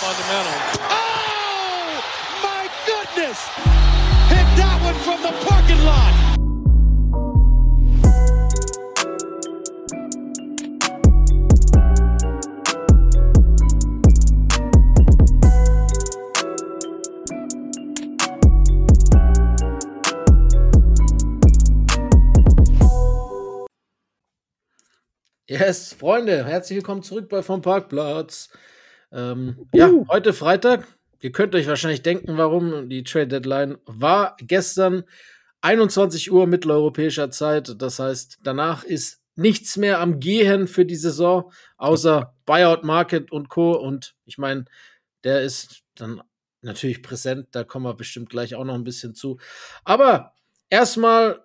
fundamental. Oh, my goodness! Hit that one from the parking lot. Yes, Freunde, herzlich willkommen zurück bei Vom Parkplatz. Ähm, Ja, heute Freitag. Ihr könnt euch wahrscheinlich denken, warum. Die Trade Deadline war gestern 21 Uhr mitteleuropäischer Zeit. Das heißt, danach ist nichts mehr am Gehen für die Saison, außer Buyout Market und Co. Und ich meine, der ist dann natürlich präsent. Da kommen wir bestimmt gleich auch noch ein bisschen zu. Aber erstmal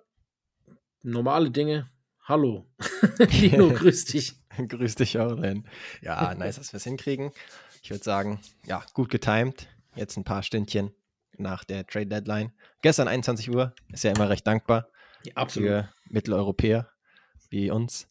normale Dinge. Hallo. Lino, grüß dich. Grüß dich auch, Len. Ja, nice, dass wir es hinkriegen. Ich würde sagen, ja, gut getimed. Jetzt ein paar Stündchen nach der Trade Deadline. Gestern 21 Uhr, ist ja immer recht dankbar Absolut. für Mitteleuropäer wie uns.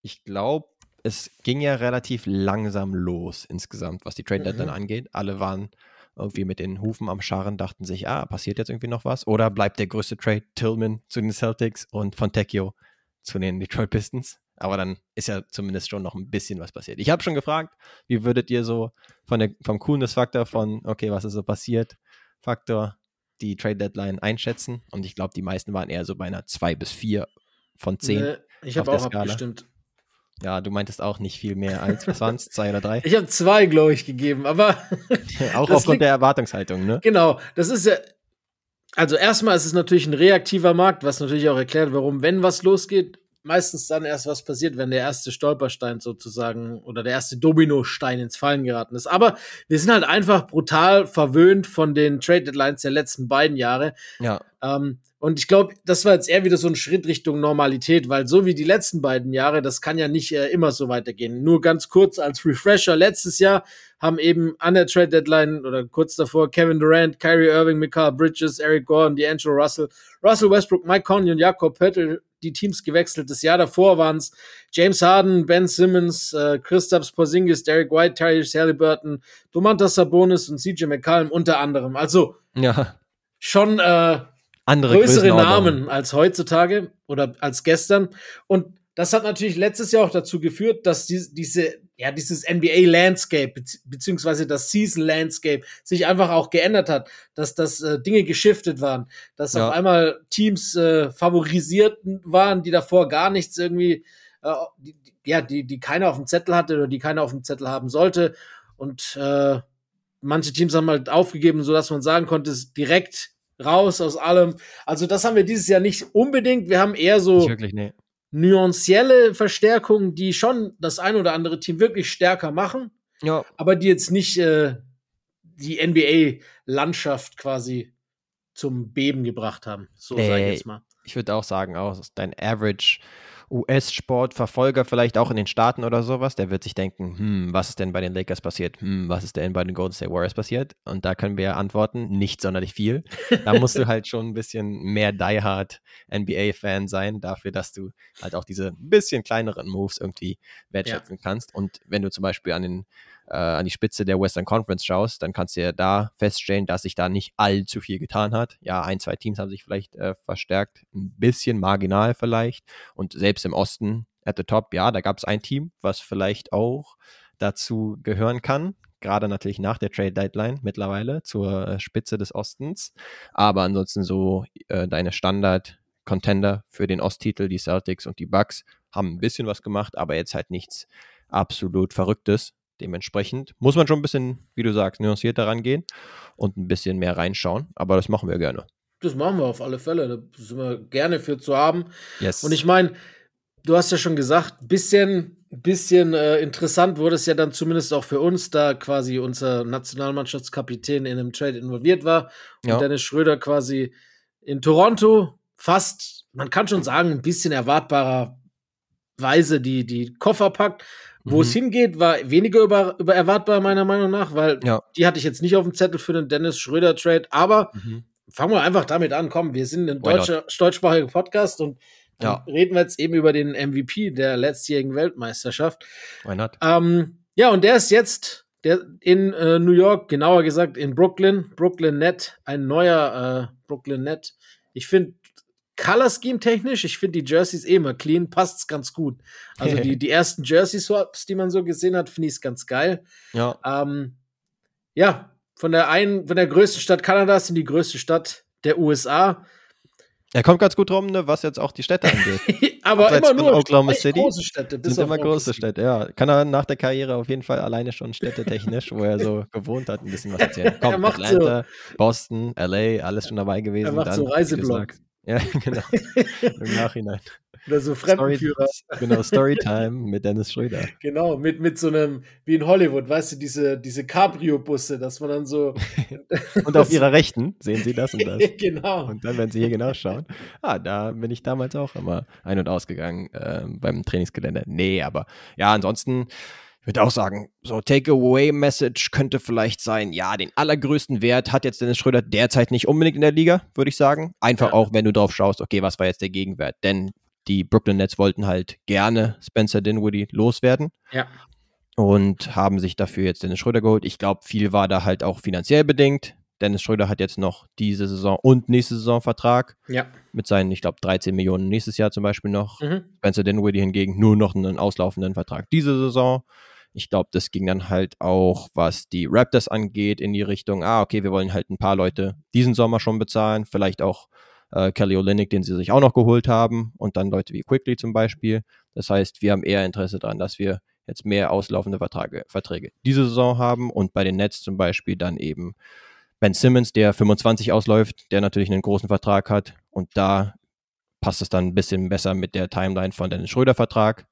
Ich glaube, es ging ja relativ langsam los insgesamt, was die Trade Deadline Mhm. angeht. Alle waren irgendwie mit den Hufen am Scharren, dachten sich, ah, passiert jetzt irgendwie noch was? Oder bleibt der größte Trade Tillman zu den Celtics und Fontecchio zu den Detroit Pistons? Aber dann ist ja zumindest schon noch ein bisschen was passiert. Ich habe schon gefragt, wie würdet ihr so von der, vom Coolness-Faktor von, okay, was ist so passiert, Faktor, die Trade Deadline einschätzen? Und ich glaube, die meisten waren eher so bei einer 2 bis 4 von 10. Ne, ich habe auch Skala. abgestimmt. Ja, du meintest auch nicht viel mehr als, was waren es, zwei oder drei? Ich habe zwei, glaube ich, gegeben, aber auch aufgrund liegt- der Erwartungshaltung, ne? genau, das ist ja. Also erstmal ist es natürlich ein reaktiver Markt, was natürlich auch erklärt, warum, wenn was losgeht, meistens dann erst was passiert, wenn der erste Stolperstein sozusagen oder der erste Dominostein ins Fallen geraten ist. Aber wir sind halt einfach brutal verwöhnt von den Trade Deadlines der letzten beiden Jahre. Ja, Ähm, und ich glaube, das war jetzt eher wieder so ein Schritt Richtung Normalität, weil so wie die letzten beiden Jahre, das kann ja nicht äh, immer so weitergehen. Nur ganz kurz als Refresher, letztes Jahr haben eben an der Trade Deadline oder kurz davor Kevin Durant, Kyrie Irving, Mikal Bridges, Eric Gordon, D'Angelo Russell, Russell Westbrook, Mike Conley und Jakob Pöttl die Teams gewechselt. Das Jahr davor waren es James Harden, Ben Simmons, äh, Kristaps Porzingis, Derek White, Tyrese Halliburton, Domantas Sabonis und CJ McCallum unter anderem. Also ja. schon äh, Andere größere. Namen als heutzutage oder als gestern. Und das hat natürlich letztes Jahr auch dazu geführt, dass die, diese, ja, dieses NBA-Landscape bezieh- beziehungsweise das Season-Landscape sich einfach auch geändert hat, dass das äh, Dinge geschiftet waren, dass Ja. auf einmal Teams äh, favorisiert waren, die davor gar nichts irgendwie, äh, die, ja, die, die keiner auf dem Zettel hatte oder die keiner auf dem Zettel haben sollte. Und äh, manche Teams haben halt aufgegeben, sodass man sagen konnte, es ist direkt raus aus allem. Also das haben wir dieses Jahr nicht unbedingt. Wir haben eher so wirklich, nee. Nuancielle Verstärkungen, die schon das ein oder andere Team wirklich stärker machen, Ja, aber die jetzt nicht äh, die NBA-Landschaft quasi zum Beben gebracht haben. So sage ich Nee. jetzt mal. ich würde auch sagen, auch dein Average US-Sportverfolger vielleicht auch in den Staaten oder sowas, der wird sich denken, hm, was ist denn bei den Lakers passiert? Hm, was ist denn bei den Golden State Warriors passiert? Und da können wir ja antworten, nicht sonderlich viel. Da musst du halt schon ein bisschen mehr diehard NBA-Fan sein, dafür, dass du halt auch diese bisschen kleineren Moves irgendwie wertschätzen kannst. Und wenn du zum Beispiel an den äh, an die Spitze der Western Conference schaust, dann kannst du ja da feststellen, dass sich da nicht allzu viel getan hat. Ja, ein, zwei Teams haben sich vielleicht äh, verstärkt, ein bisschen marginal vielleicht. Und selbst im Osten at the top, ja, da gab es ein Team, was vielleicht auch dazu gehören kann. Gerade natürlich nach der Trade Deadline mittlerweile zur äh, Spitze des Ostens. Aber ansonsten so äh, deine Standard-Contender für den Osttitel, die Celtics und die Bucks, haben ein bisschen was gemacht, aber jetzt halt nichts absolut Verrücktes. Dementsprechend muss man schon ein bisschen, wie du sagst, nuancierter rangehen und ein bisschen mehr reinschauen. Aber das machen wir gerne. Das machen wir auf alle Fälle. Da sind wir gerne für zu haben. Yes. Und ich meine, du hast ja schon gesagt, bisschen, bisschen äh, interessant wurde es ja dann zumindest auch für uns, da quasi unser Nationalmannschaftskapitän in einem Trade involviert war und Ja. Dennis Schröder quasi in Toronto fast, man kann schon sagen, ein bisschen erwartbarer Weise die, die Koffer packt. Wo Mhm. es hingeht, war weniger über, über erwartbar, meiner Meinung nach, weil Ja. die hatte ich jetzt nicht auf dem Zettel für den Dennis Schröder-Trade, aber Mhm. fangen wir einfach damit an. Komm, wir sind ein deutscher, deutschsprachiger Podcast und Ja. reden wir jetzt eben über den MVP der letztjährigen Weltmeisterschaft. Why not? Ähm, ja, und der ist jetzt der in äh, New York, genauer gesagt in Brooklyn, Brooklyn Net, ein neuer äh, Brooklyn Net. Ich finde Color Scheme technisch, ich finde die Jerseys eh immer clean, passt's ganz gut. Also die, die ersten Jersey Swaps, die man so gesehen hat, finde ich ganz geil. Ja. Ähm, ja, von der einen, von der größten Stadt Kanadas in die größte Stadt der USA. Er kommt ganz gut rum, ne, was jetzt auch die Städte angeht. Aber Abseits immer nur Oklahoma City große Städte. bis sind immer große. Städte, ja. Kann er nach der Karriere auf jeden Fall alleine schon städtetechnisch, wo er so gewohnt hat, ein bisschen was erzählen. Komm, macht so- Atlanta, Boston, LA, alles schon dabei gewesen. Er macht dann, so Reiseblogs. Ja, genau. Im Nachhinein. Oder so Story, Fremdenführer. genau, Storytime mit Dennis Schröder. Genau, mit, mit so einem, wie in Hollywood, weißt du, diese, diese Cabrio-Busse, dass man dann so. Und auf ihrer Rechten sehen Sie das und das. genau. Und dann, wenn Sie hier genau schauen, ah, da bin ich damals auch immer ein- und ausgegangen ähm, beim Trainingsgelände. Nee, aber ja, ansonsten ich würde auch sagen, so Takeaway-Message könnte vielleicht sein, ja, den allergrößten Wert hat jetzt Dennis Schröder derzeit nicht unbedingt in der Liga, würde ich sagen. Einfach Ja. auch, wenn du drauf schaust, okay, was war jetzt der Gegenwert? Denn die Brooklyn Nets wollten halt gerne Spencer Dinwiddie loswerden Ja. und haben sich dafür jetzt Dennis Schröder geholt. Ich glaube, viel war da halt auch finanziell bedingt. Dennis Schröder hat jetzt noch diese Saison und nächste Saison Vertrag Ja. mit seinen, ich glaube, 13 Millionen nächstes Jahr zum Beispiel noch. Mhm. Spencer Dinwiddie hingegen nur noch einen auslaufenden Vertrag diese Saison. Ich glaube, das ging dann halt auch, was die Raptors angeht, in die Richtung, ah, okay, wir wollen halt ein paar Leute diesen Sommer schon bezahlen, vielleicht auch äh, Kelly Olynyk, den sie sich auch noch geholt haben und dann Leute wie Quickly zum Beispiel. Das heißt, wir haben eher Interesse daran, dass wir jetzt mehr auslaufende Verträge, Verträge diese Saison haben und bei den Nets zum Beispiel dann eben Ben Simmons, der 25 ausläuft, der natürlich einen großen Vertrag hat und da passt es dann ein bisschen besser mit der Timeline von Dennis Schröder Vertrag.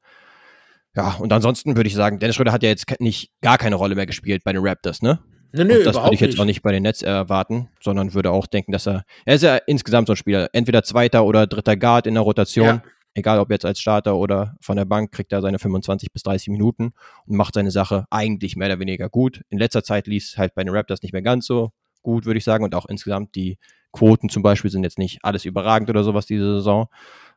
Ja, und ansonsten würde ich sagen, Dennis Schröder hat ja jetzt nicht gar keine Rolle mehr gespielt bei den Raptors, ne? Nö, nö, und das würde ich jetzt nicht. auch nicht bei den Nets erwarten, sondern würde auch denken, dass er, er ist ja insgesamt so ein Spieler, entweder zweiter oder dritter Guard in der Rotation, Ja. egal ob jetzt als Starter oder von der Bank, kriegt er seine 25 bis 30 Minuten und macht seine Sache eigentlich mehr oder weniger gut. In letzter Zeit lief es halt bei den Raptors nicht mehr ganz so gut, würde ich sagen, und auch insgesamt die Quoten zum Beispiel sind jetzt nicht alles überragend oder sowas diese Saison,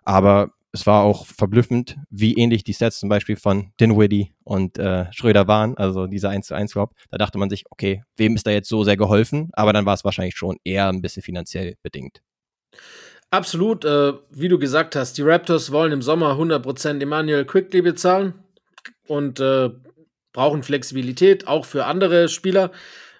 aber es war auch verblüffend, wie ähnlich die Sets zum Beispiel von Dinwiddie und äh, Schröder waren, also dieser 1 zu 1 Swap. Da dachte man sich, okay, wem ist da jetzt so sehr geholfen? Aber dann war es wahrscheinlich schon eher ein bisschen finanziell bedingt. Absolut, äh, wie du gesagt hast, die Raptors wollen im Sommer 100% Emmanuel Quickly bezahlen und äh, brauchen Flexibilität, auch für andere Spieler.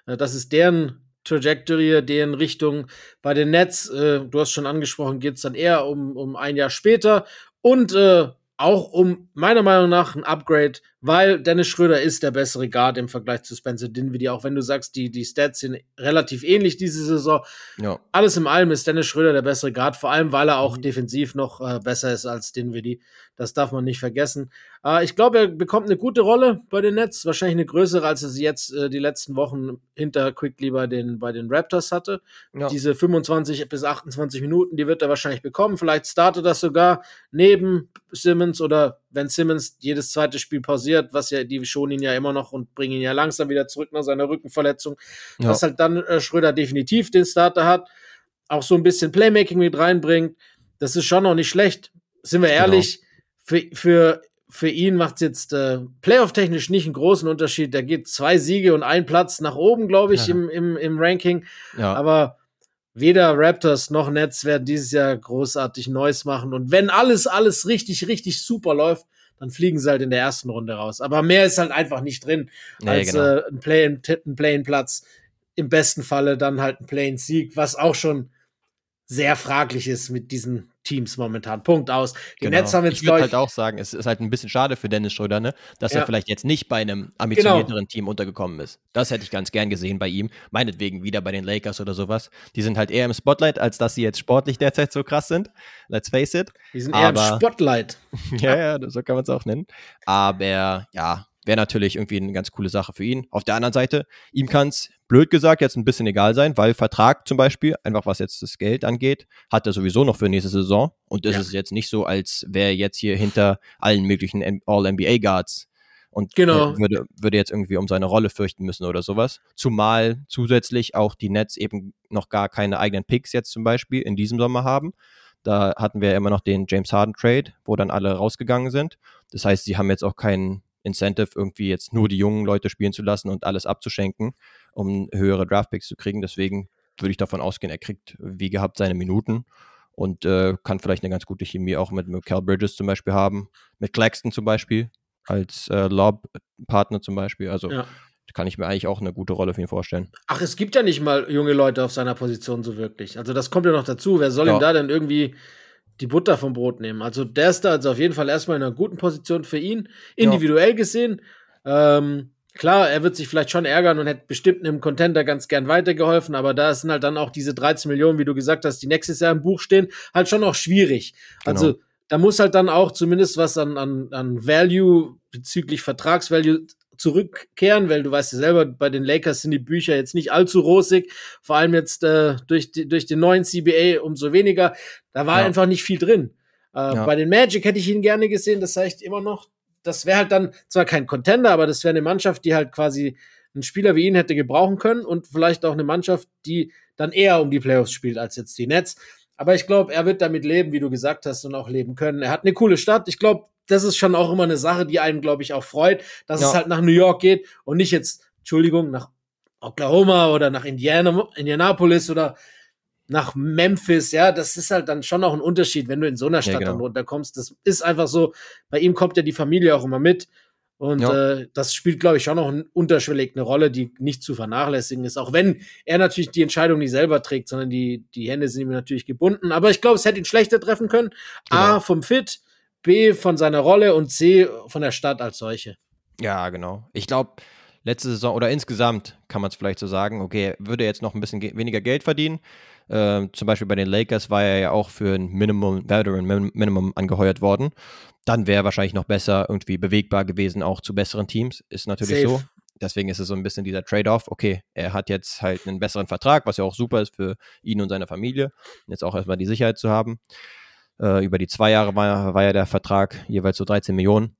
Äh, das ist deren Trajectory, deren Richtung. Bei den Nets, äh, du hast schon angesprochen, geht es dann eher um, um ein Jahr später und äh, auch um meiner Meinung nach ein Upgrade, weil Dennis Schröder ist der bessere Guard im Vergleich zu Spencer Dinwiddie, auch wenn du sagst, die, die Stats sind relativ ähnlich diese Saison Ja. alles im allem ist Dennis Schröder der bessere Guard, vor allem weil er auch Mhm. defensiv noch äh, besser ist als Dinwiddie. Das darf man nicht vergessen. Äh, ich glaube, er bekommt eine gute Rolle bei den Nets, wahrscheinlich eine größere, als er sie jetzt äh, die letzten Wochen hinter Quickly bei den, bei den Raptors hatte. Ja. Diese 25 bis 28 Minuten, die wird er wahrscheinlich bekommen. Vielleicht startet das sogar neben Simmons oder wenn Simmons jedes zweite Spiel pausiert, was ja, die schonen ihn ja immer noch und bringen ihn ja langsam wieder zurück nach seiner Rückenverletzung Ja. dass halt dann äh, Schröder definitiv den Starter hat, auch so ein bisschen Playmaking mit reinbringt. Das ist schon noch nicht schlecht. Sind wir ehrlich, für, für, für ihn macht es jetzt äh, Playoff-technisch nicht einen großen Unterschied. Der geht zwei Siege und ein Platz nach oben, glaube ich, Ja. im, im, im Ranking. ja. Aber weder Raptors noch Nets werden dieses Jahr großartig Neues machen. Und wenn alles, alles richtig, richtig super läuft, dann fliegen sie halt in der ersten Runde raus. Aber mehr ist halt einfach nicht drin Nee, als genau. äh, ein Play- Play-in-Platz. Im besten Falle dann halt ein Play-in-Sieg, was auch schon sehr fraglich ist mit diesen Teams momentan. Punkt aus. Die Genau. Nets haben jetzt, ich würde halt auch sagen, es ist halt ein bisschen schade für Dennis Schröder, ne? dass Ja. Genau. er vielleicht jetzt nicht bei einem ambitionierteren Team untergekommen ist. Das hätte ich ganz gern gesehen bei ihm. Meinetwegen wieder bei den Lakers oder sowas. Die sind halt eher im Spotlight, als dass sie jetzt sportlich derzeit so krass sind. Let's face it. die sind eher im aber- Spotlight. ja, ja, so kann man es auch nennen. Aber ja, wäre natürlich irgendwie eine ganz coole Sache für ihn. Auf der anderen Seite, ihm kann es, blöd gesagt, jetzt ein bisschen egal sein, weil Vertrag zum Beispiel, einfach was jetzt das Geld angeht, hat er sowieso noch für nächste Saison. Und es Ja. ist jetzt nicht so, als wäre jetzt hier hinter allen möglichen All-NBA-Guards und Genau. äh, würde, würde jetzt irgendwie um seine Rolle fürchten müssen oder sowas. Zumal zusätzlich auch die Nets eben noch gar keine eigenen Picks jetzt zum Beispiel in diesem Sommer haben. Da hatten wir ja immer noch den James Harden Trade, wo dann alle rausgegangen sind. Das heißt, sie haben jetzt auch keinen Incentive, irgendwie jetzt nur die jungen Leute spielen zu lassen und alles abzuschenken, um höhere Draftpicks zu kriegen. Deswegen würde ich davon ausgehen, er kriegt wie gehabt seine Minuten und äh, kann vielleicht eine ganz gute Chemie auch mit Cal Bridges zum Beispiel haben, mit Claxton zum Beispiel als äh, Lob-Partner zum Beispiel. Also ja. kann ich mir eigentlich auch eine gute Rolle für ihn vorstellen. Ach, es gibt ja nicht mal junge Leute auf seiner Position so wirklich. Also das kommt ja noch dazu. Wer soll ja. ihm da denn irgendwie die Butter vom Brot nehmen? Also der ist da also auf jeden Fall erstmal in einer guten Position für ihn, individuell ja. gesehen. Ähm, Klar, er wird sich vielleicht schon ärgern und hätte bestimmt einem Contender ganz gern weitergeholfen, aber da sind halt dann auch diese 13 Millionen, wie du gesagt hast, die nächstes Jahr im Buch stehen, halt schon noch schwierig. Genau. Also da muss halt dann auch zumindest was an, an, an Value bezüglich Vertragsvalue zurückkehren, weil du weißt ja selber, bei den Lakers sind die Bücher jetzt nicht allzu rosig, vor allem jetzt äh, durch, die, durch den neuen CBA umso weniger. Da war ja. einfach nicht viel drin. Äh, ja. Bei den Magic hätte ich ihn gerne gesehen, das ich immer noch das wäre halt dann zwar kein Contender, aber das wäre eine Mannschaft, die halt quasi einen Spieler wie ihn hätte gebrauchen können und vielleicht auch eine Mannschaft, die dann eher um die Playoffs spielt als jetzt die Nets. Aber ich glaube, er wird damit leben, wie du gesagt hast, und auch leben können. Er hat eine coole Stadt. Ich glaube, das ist schon auch immer eine Sache, die einen, glaube ich, auch freut, dass ja. es halt nach New York geht und nicht jetzt, Entschuldigung, nach Oklahoma oder nach Indiana, Indianapolis oder nach Memphis, ja, das ist halt dann schon auch ein Unterschied, wenn du in so einer Stadt ja, genau. dann runterkommst. Das ist einfach so, bei ihm kommt ja die Familie auch immer mit. Und ja. äh, das spielt, glaube ich, schon noch ein, unterschwellig eine Rolle, die nicht zu vernachlässigen ist. Auch wenn er natürlich die Entscheidung nicht selber trägt, sondern die, die Hände sind ihm natürlich gebunden. Aber ich glaube, es hätte ihn schlechter treffen können. Genau. A, vom Fit, B, von seiner Rolle und C, von der Stadt als solche. Ja, genau. Ich glaube, letzte Saison oder insgesamt kann man es vielleicht so sagen, okay, würde jetzt noch ein bisschen ge weniger Geld verdienen äh, zum Beispiel bei den Lakers war er ja auch für ein Minimum, Veteran Minimum angeheuert worden. Dann wäre er wahrscheinlich noch besser irgendwie bewegbar gewesen, auch zu besseren Teams. Ist natürlich Safe. so. Deswegen ist es so ein bisschen dieser Trade-off. Okay, er hat jetzt halt einen besseren Vertrag, was ja auch super ist für ihn und seine Familie. Jetzt auch erstmal die Sicherheit zu haben. Äh, über die zwei Jahre war, war ja der Vertrag jeweils so 13 Millionen.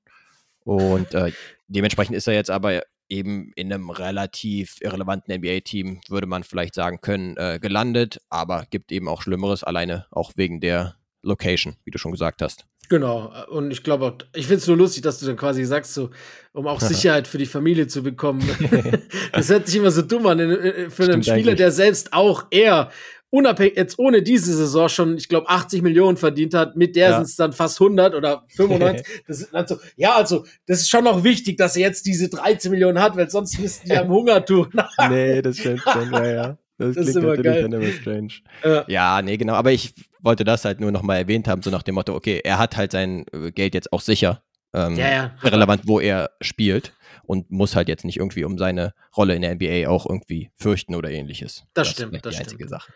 Und äh, dementsprechend ist er jetzt aber eben in einem relativ irrelevanten NBA-Team, würde man vielleicht sagen können, äh, gelandet, aber gibt eben auch Schlimmeres, alleine auch wegen der Location, wie du schon gesagt hast. Genau, und ich glaube, ich finde es nur lustig, dass du dann quasi sagst, so, um auch Sicherheit für die Familie zu bekommen. das hört sich immer so dumm an. Für Stimmt einen Spieler, eigentlich. der selbst auch eher unabhängig, jetzt ohne diese Saison schon, ich glaube, 80 Millionen verdient hat, mit der ja. sind es dann fast 100 oder 95. das ist dann so, ja, also, das ist schon noch wichtig, dass er jetzt diese 13 Millionen hat, weil sonst müssten die am Hunger tun. nee, das stimmt schon, ja, ja. Das, das klingt natürlich geil. dann immer strange. Ja. ja, nee, genau. Aber ich wollte das halt nur nochmal erwähnt haben, so nach dem Motto, okay, er hat halt sein äh, Geld jetzt auch sicher. Ähm, ja, ja. Relevant, wo er spielt und muss halt jetzt nicht irgendwie um seine Rolle in der NBA auch irgendwie fürchten oder ähnliches. Das, das stimmt, das die stimmt. einzige Sache.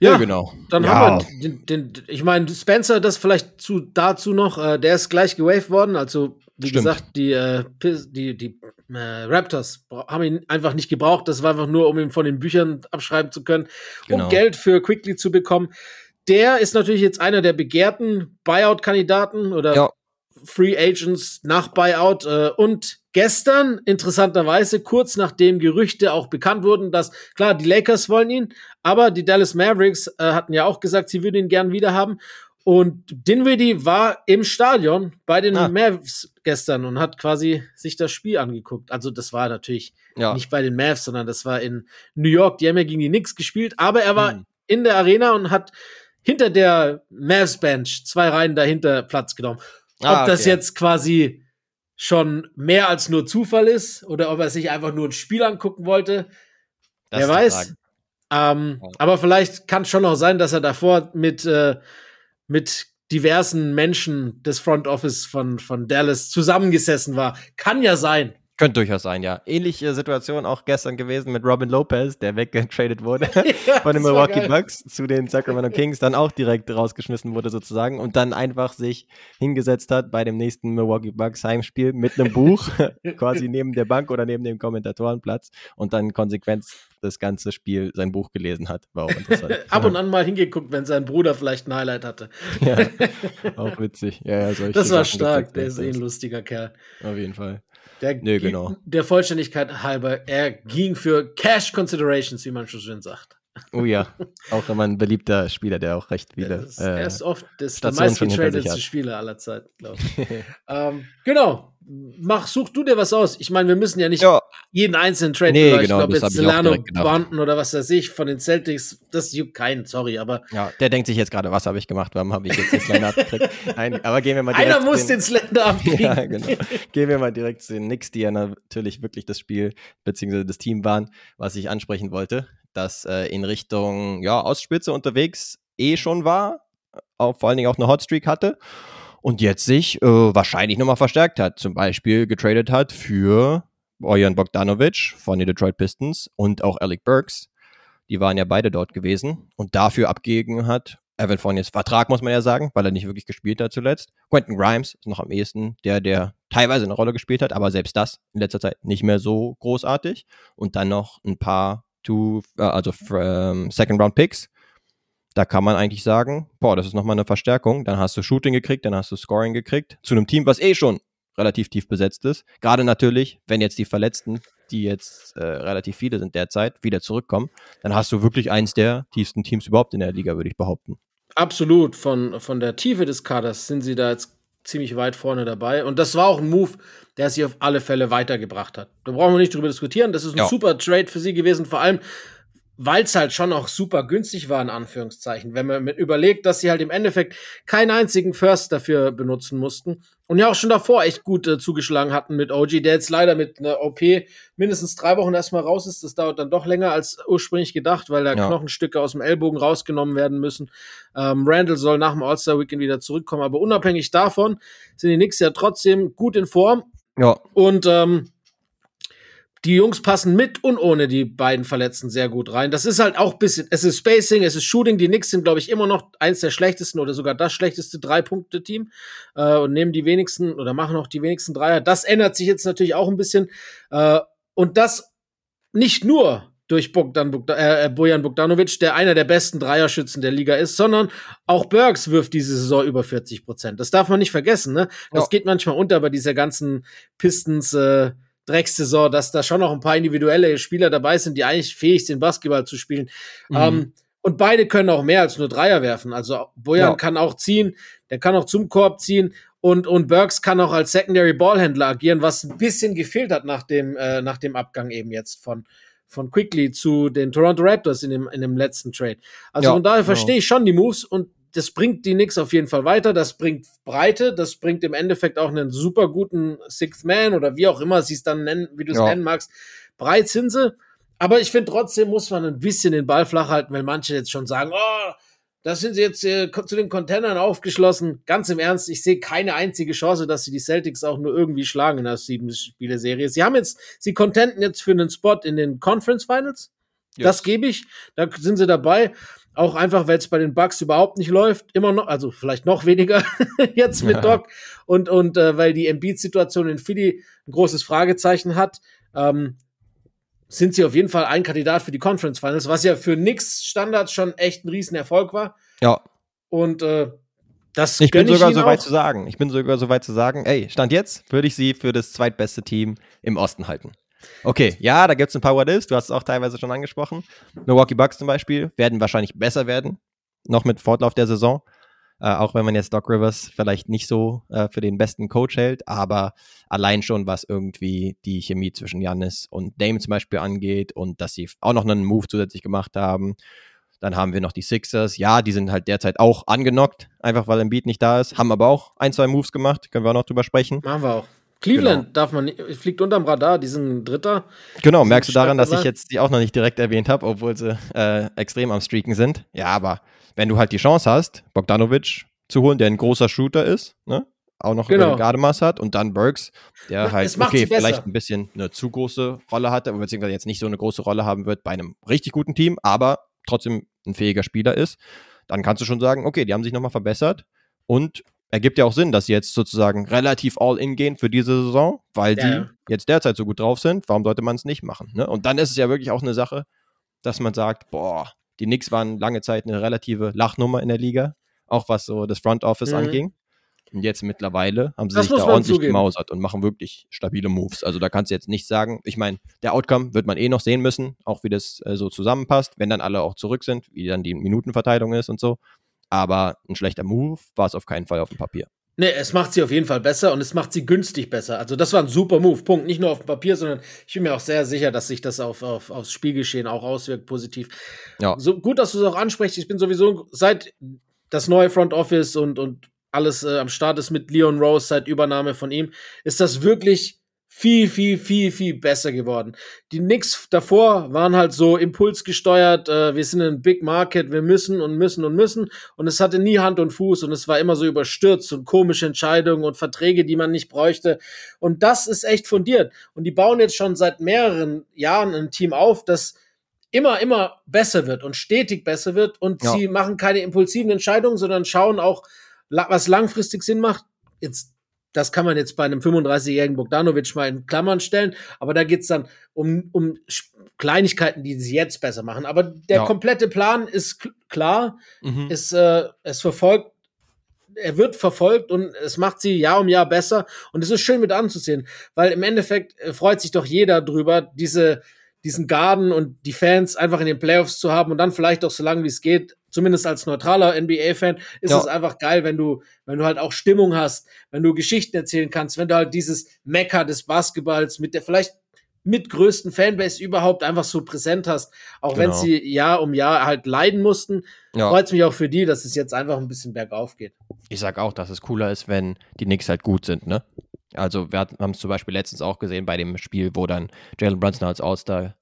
Ja, ja, genau. Dann ja. haben wir den, den, ich meine, Spencer, das vielleicht zu, dazu noch, äh, der ist gleich gewaved worden. Also, wie Stimmt. gesagt, die, äh, die, die äh, Raptors haben ihn einfach nicht gebraucht. Das war einfach nur, um ihn von den Büchern abschreiben zu können, genau. um Geld für Quickly zu bekommen. Der ist natürlich jetzt einer der begehrten Buyout-Kandidaten oder ja. Free Agents nach Buyout. Äh, und gestern, interessanterweise, kurz nachdem Gerüchte auch bekannt wurden, dass, klar, die Lakers wollen ihn, aber die Dallas Mavericks äh, hatten ja auch gesagt, sie würden ihn gern wieder haben. Und Dinwiddie war im Stadion bei den ah. Mavs gestern und hat quasi sich das Spiel angeguckt. Also das war natürlich ja. nicht bei den Mavs, sondern das war in New York. Die haben ja gegen die Knicks gespielt, aber er war hm. in der Arena und hat hinter der Mavs Bench zwei Reihen dahinter Platz genommen. Ah, ob das jetzt quasi schon mehr als nur Zufall ist oder ob er sich einfach nur ein Spiel angucken wollte, das wer weiß. Ähm, ja. Aber vielleicht kann es schon auch sein, dass er davor mit, äh, mit diversen Menschen des Front Office von, von Dallas zusammengesessen war. Kann ja sein. Könnte durchaus sein, ja. Ähnliche Situation auch gestern gewesen mit Robin Lopez, der weggetradet wurde ja, von den Milwaukee Bucks zu den Sacramento Kings, dann auch direkt rausgeschmissen wurde sozusagen und dann einfach sich hingesetzt hat bei dem nächsten Milwaukee Bucks Heimspiel mit einem Buch, quasi neben der Bank oder neben dem Kommentatorenplatz und dann konsequent das ganze Spiel sein Buch gelesen hat. War auch interessant. Ab und an mal hingeguckt, wenn sein Bruder vielleicht ein Highlight hatte. ja, auch witzig. Ja, ja, das war stark, der ist eh ein lustiger Kerl. Auf jeden Fall. Der, nee, genau. der Vollständigkeit halber, er ging für Cash Considerations, wie man schon schön sagt. Oh ja, auch immer ein beliebter Spieler, der auch recht viele. Ist, äh, er ist oft das der meistgetradete Spieler aller Zeiten, glaube ich. ähm, genau. Mach, such du dir was aus. Ich meine, wir müssen ja nicht ja. jeden einzelnen Trade nee, genau, Ich glaube, jetzt Solano, Banten oder was weiß ich von den Celtics, das juckt keinen, sorry, aber. Ja, der denkt sich jetzt gerade, was habe ich gemacht, warum habe ich jetzt den Slender abgekriegt? Nein, aber gehen wir mal direkt. Einer muss den, den Slender abkriegen. ja, genau. Gehen wir mal direkt zu den Knicks, die ja natürlich wirklich das Spiel bzw. das Team waren, was ich ansprechen wollte das äh, in Richtung ja, Ostspitze unterwegs eh schon war, auch, vor allen Dingen auch eine Hotstreak hatte und jetzt sich äh, wahrscheinlich nochmal verstärkt hat. Zum Beispiel getradet hat für Bojan Bogdanovic von den Detroit Pistons und auch Alec Burks. Die waren ja beide dort gewesen und dafür abgegeben hat. Evan Fourniers Vertrag, muss man ja sagen, weil er nicht wirklich gespielt hat zuletzt. Quentin Grimes ist noch am ehesten der, der teilweise eine Rolle gespielt hat, aber selbst das in letzter Zeit nicht mehr so großartig. Und dann noch ein paar two, äh, also ähm, Second Round Picks. Da kann man eigentlich sagen, boah, das ist nochmal eine Verstärkung. Dann hast du Shooting gekriegt, dann hast du Scoring gekriegt. Zu einem Team, was eh schon relativ tief besetzt ist. Gerade natürlich, wenn jetzt die Verletzten, die jetzt äh, relativ viele sind derzeit, wieder zurückkommen, dann hast du wirklich eins der tiefsten Teams überhaupt in der Liga, würde ich behaupten. Absolut. Von, von der Tiefe des Kaders sind sie da jetzt ziemlich weit vorne dabei. Und das war auch ein Move, der sie auf alle Fälle weitergebracht hat. Da brauchen wir nicht drüber diskutieren. Das ist ein ja. super Trade für sie gewesen, vor allem, weil es halt schon auch super günstig war, in Anführungszeichen. Wenn man überlegt, dass sie halt im Endeffekt keinen einzigen First dafür benutzen mussten und ja auch schon davor echt gut äh, zugeschlagen hatten mit OG, der jetzt leider mit einer OP mindestens drei Wochen erstmal raus ist. Das dauert dann doch länger als ursprünglich gedacht, weil da ja. Knochenstücke aus dem Ellbogen rausgenommen werden müssen. Ähm, Randall soll nach dem All-Star-Weekend wieder zurückkommen, aber unabhängig davon sind die Knicks ja trotzdem gut in Form. Ja. Und ähm, die Jungs passen mit und ohne die beiden Verletzten sehr gut rein. Das ist halt auch bisschen, es ist Spacing, es ist Shooting. Die Knicks sind, glaube ich, immer noch eins der schlechtesten oder sogar das schlechteste Drei-Punkte-Team äh, und nehmen die wenigsten oder machen auch die wenigsten Dreier. Das ändert sich jetzt natürlich auch ein bisschen. Äh, und das nicht nur durch Bogdan Bogdan, äh, äh, Bojan Bogdanovic, der einer der besten Dreierschützen der Liga ist, sondern auch Burks wirft diese Saison über 40 Prozent. Das darf man nicht vergessen, ne? Das ja. geht manchmal unter bei dieser ganzen Pistons, äh, Dreckssaison, dass da schon noch ein paar individuelle Spieler dabei sind, die eigentlich fähig sind, Basketball zu spielen. Mhm. Ähm, und beide können auch mehr als nur Dreier werfen. Also Bojan ja. kann auch ziehen, der kann auch zum Korb ziehen und, und Burks kann auch als Secondary Ballhändler agieren, was ein bisschen gefehlt hat nach dem, äh, nach dem Abgang eben jetzt von, von Quickly zu den Toronto Raptors in dem, in dem letzten Trade. Also ja, von daher genau. verstehe ich schon die Moves und das bringt die Knicks auf jeden Fall weiter. Das bringt Breite, das bringt im Endeffekt auch einen super guten Sixth Man oder wie auch immer sie es dann nennen, wie du es ja. nennen magst, breit sind sie. Aber ich finde trotzdem muss man ein bisschen den Ball flach halten, weil manche jetzt schon sagen, oh, das sind sie jetzt äh, zu den Containern aufgeschlossen. Ganz im Ernst, ich sehe keine einzige Chance, dass sie die Celtics auch nur irgendwie schlagen in der sieben-Spiele-Serie. Sie haben jetzt, sie contenten jetzt für einen Spot in den Conference Finals. Yes. Das gebe ich. Da sind sie dabei. Auch einfach, weil es bei den Bucks überhaupt nicht läuft, immer noch, also vielleicht noch weniger jetzt mit ja. Doc und, und äh, weil die Embiid-Situation in Philly ein großes Fragezeichen hat, ähm, sind sie auf jeden Fall ein Kandidat für die Conference Finals, was ja für nix Standards schon echt ein Riesenerfolg war. Ja. Und äh, das ich bin sogar so weit zu sagen. Ich bin sogar so weit zu sagen, ey, Stand jetzt würde ich sie für das zweitbeste Team im Osten halten. Okay, ja, da gibt es ein paar What Ifs, du hast es auch teilweise schon angesprochen. Milwaukee Bucks zum Beispiel werden wahrscheinlich besser werden, noch mit Fortlauf der Saison. Äh, auch wenn man jetzt Doc Rivers vielleicht nicht so äh, für den besten Coach hält, aber allein schon, was irgendwie die Chemie zwischen Janis und Dame zum Beispiel angeht und dass sie auch noch einen Move zusätzlich gemacht haben. Dann haben wir noch die Sixers. Ja, die sind halt derzeit auch angenockt, einfach weil Embiid nicht da ist. Haben aber auch ein, zwei Moves gemacht. Können wir auch noch drüber sprechen. Machen wir auch. Cleveland genau. darf man nicht, fliegt unterm Radar, die sind Dritter. Genau, merkst du daran, dass ich jetzt die auch noch nicht direkt erwähnt habe, obwohl sie äh, extrem am Streaken sind. Ja, aber wenn du halt die Chance hast, Bogdanovic zu holen, der ein großer Shooter ist, ne? auch noch genau. Gardemaß hat und dann Burks, der ja, halt, okay, vielleicht ein bisschen eine zu große Rolle hatte, beziehungsweise jetzt nicht so eine große Rolle haben wird bei einem richtig guten Team, aber trotzdem ein fähiger Spieler ist, dann kannst du schon sagen, okay, die haben sich nochmal verbessert und ergibt ja auch Sinn, dass sie jetzt sozusagen relativ all-in gehen für diese Saison, weil ja, die jetzt derzeit so gut drauf sind. Warum sollte man es nicht machen? Ne? Und dann ist es ja wirklich auch eine Sache, dass man sagt, boah, die Knicks waren lange Zeit eine relative Lachnummer in der Liga, auch was so das Front Office mhm. anging. Und jetzt mittlerweile haben sie das sich da ordentlich zugeben. gemausert und machen wirklich stabile Moves. Also da kannst du jetzt nicht sagen, ich meine, der Outcome wird man eh noch sehen müssen, auch wie das äh, so zusammenpasst, wenn dann alle auch zurück sind, wie dann die Minutenverteilung ist und so. Aber ein schlechter Move war es auf keinen Fall auf dem Papier. Nee, es macht sie auf jeden Fall besser und es macht sie günstig besser. Also das war ein super Move, Punkt. Nicht nur auf dem Papier, sondern ich bin mir auch sehr sicher, dass sich das auf, auf, aufs Spielgeschehen auch auswirkt, positiv. Ja. So gut, dass du es auch ansprichst. Ich bin sowieso seit das neue Front Office und, und alles äh, am Start ist mit Leon Rose seit Übernahme von ihm, ist das wirklich viel, viel, viel, viel besser geworden. Die Knicks davor waren halt so impulsgesteuert, äh, wir sind ein Big Market, wir müssen und müssen und müssen und es hatte nie Hand und Fuß und es war immer so überstürzt und komische Entscheidungen und Verträge, die man nicht bräuchte und das ist echt fundiert und die bauen jetzt schon seit mehreren Jahren ein Team auf, das immer, immer besser wird und stetig besser wird und ja. sie machen keine impulsiven Entscheidungen, sondern schauen auch, was langfristig Sinn macht. Jetzt das kann man jetzt bei einem 35-jährigen Bogdanovic mal in Klammern stellen, aber da geht's dann um, um Kleinigkeiten, die sie jetzt besser machen. Aber der ja. komplette Plan ist klar, mhm. ist, äh, es verfolgt, er wird verfolgt und es macht sie Jahr um Jahr besser und es ist schön mit anzusehen, weil im Endeffekt äh, freut sich doch jeder drüber, diese, diesen Garden und die Fans einfach in den Playoffs zu haben und dann vielleicht auch so lange wie es geht zumindest als neutraler NBA-Fan, ist ja. es einfach geil, wenn du, wenn du halt auch Stimmung hast, wenn du Geschichten erzählen kannst, wenn du halt dieses Mecker des Basketballs mit der vielleicht mit größten Fanbase überhaupt einfach so präsent hast, auch genau. wenn sie Jahr um Jahr halt leiden mussten, ja. freut es mich auch für die, dass es jetzt einfach ein bisschen bergauf geht. Ich sag auch, dass es cooler ist, wenn die Knicks halt gut sind, ne? Also wir haben es zum Beispiel letztens auch gesehen bei dem Spiel, wo dann Jalen Brunson als All-Star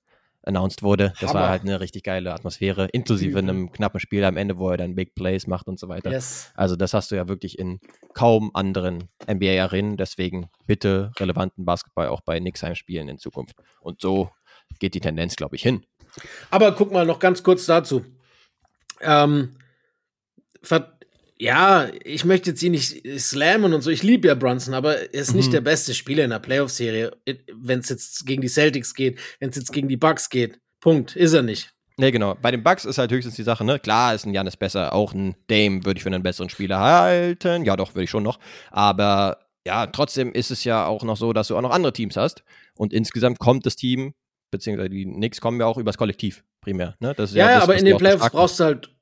announced wurde. Das Hammer. war halt eine richtig geile Atmosphäre, inklusive mhm. einem knappen Spiel am Ende, wo er dann Big Plays macht und so weiter. Yes. Also das hast du ja wirklich in kaum anderen NBA-Arenen. Deswegen bitte relevanten Basketball auch bei Nixheim spielen in Zukunft. Und so geht die Tendenz, glaube ich, hin. Aber guck mal noch ganz kurz dazu. Ähm, ja, ich möchte jetzt ihn nicht slammen und so. Ich liebe ja Brunson, aber er ist mhm. nicht der beste Spieler in der Playoff-Serie, wenn es jetzt gegen die Celtics geht, wenn es jetzt gegen die Bucks geht. Punkt. Ist er nicht. Nee, genau. Bei den Bucks ist halt höchstens die Sache, ne? Klar ist ein Janis besser, auch ein Dame würde ich für einen besseren Spieler halten. Ja, doch, würde ich schon noch. Aber ja, trotzdem ist es ja auch noch so, dass du auch noch andere Teams hast. Und insgesamt kommt das Team, beziehungsweise die Knicks kommen ja auch übers Kollektiv primär. Ne? Das ja, ja, ja das, aber in den Playoffs brauchst du halt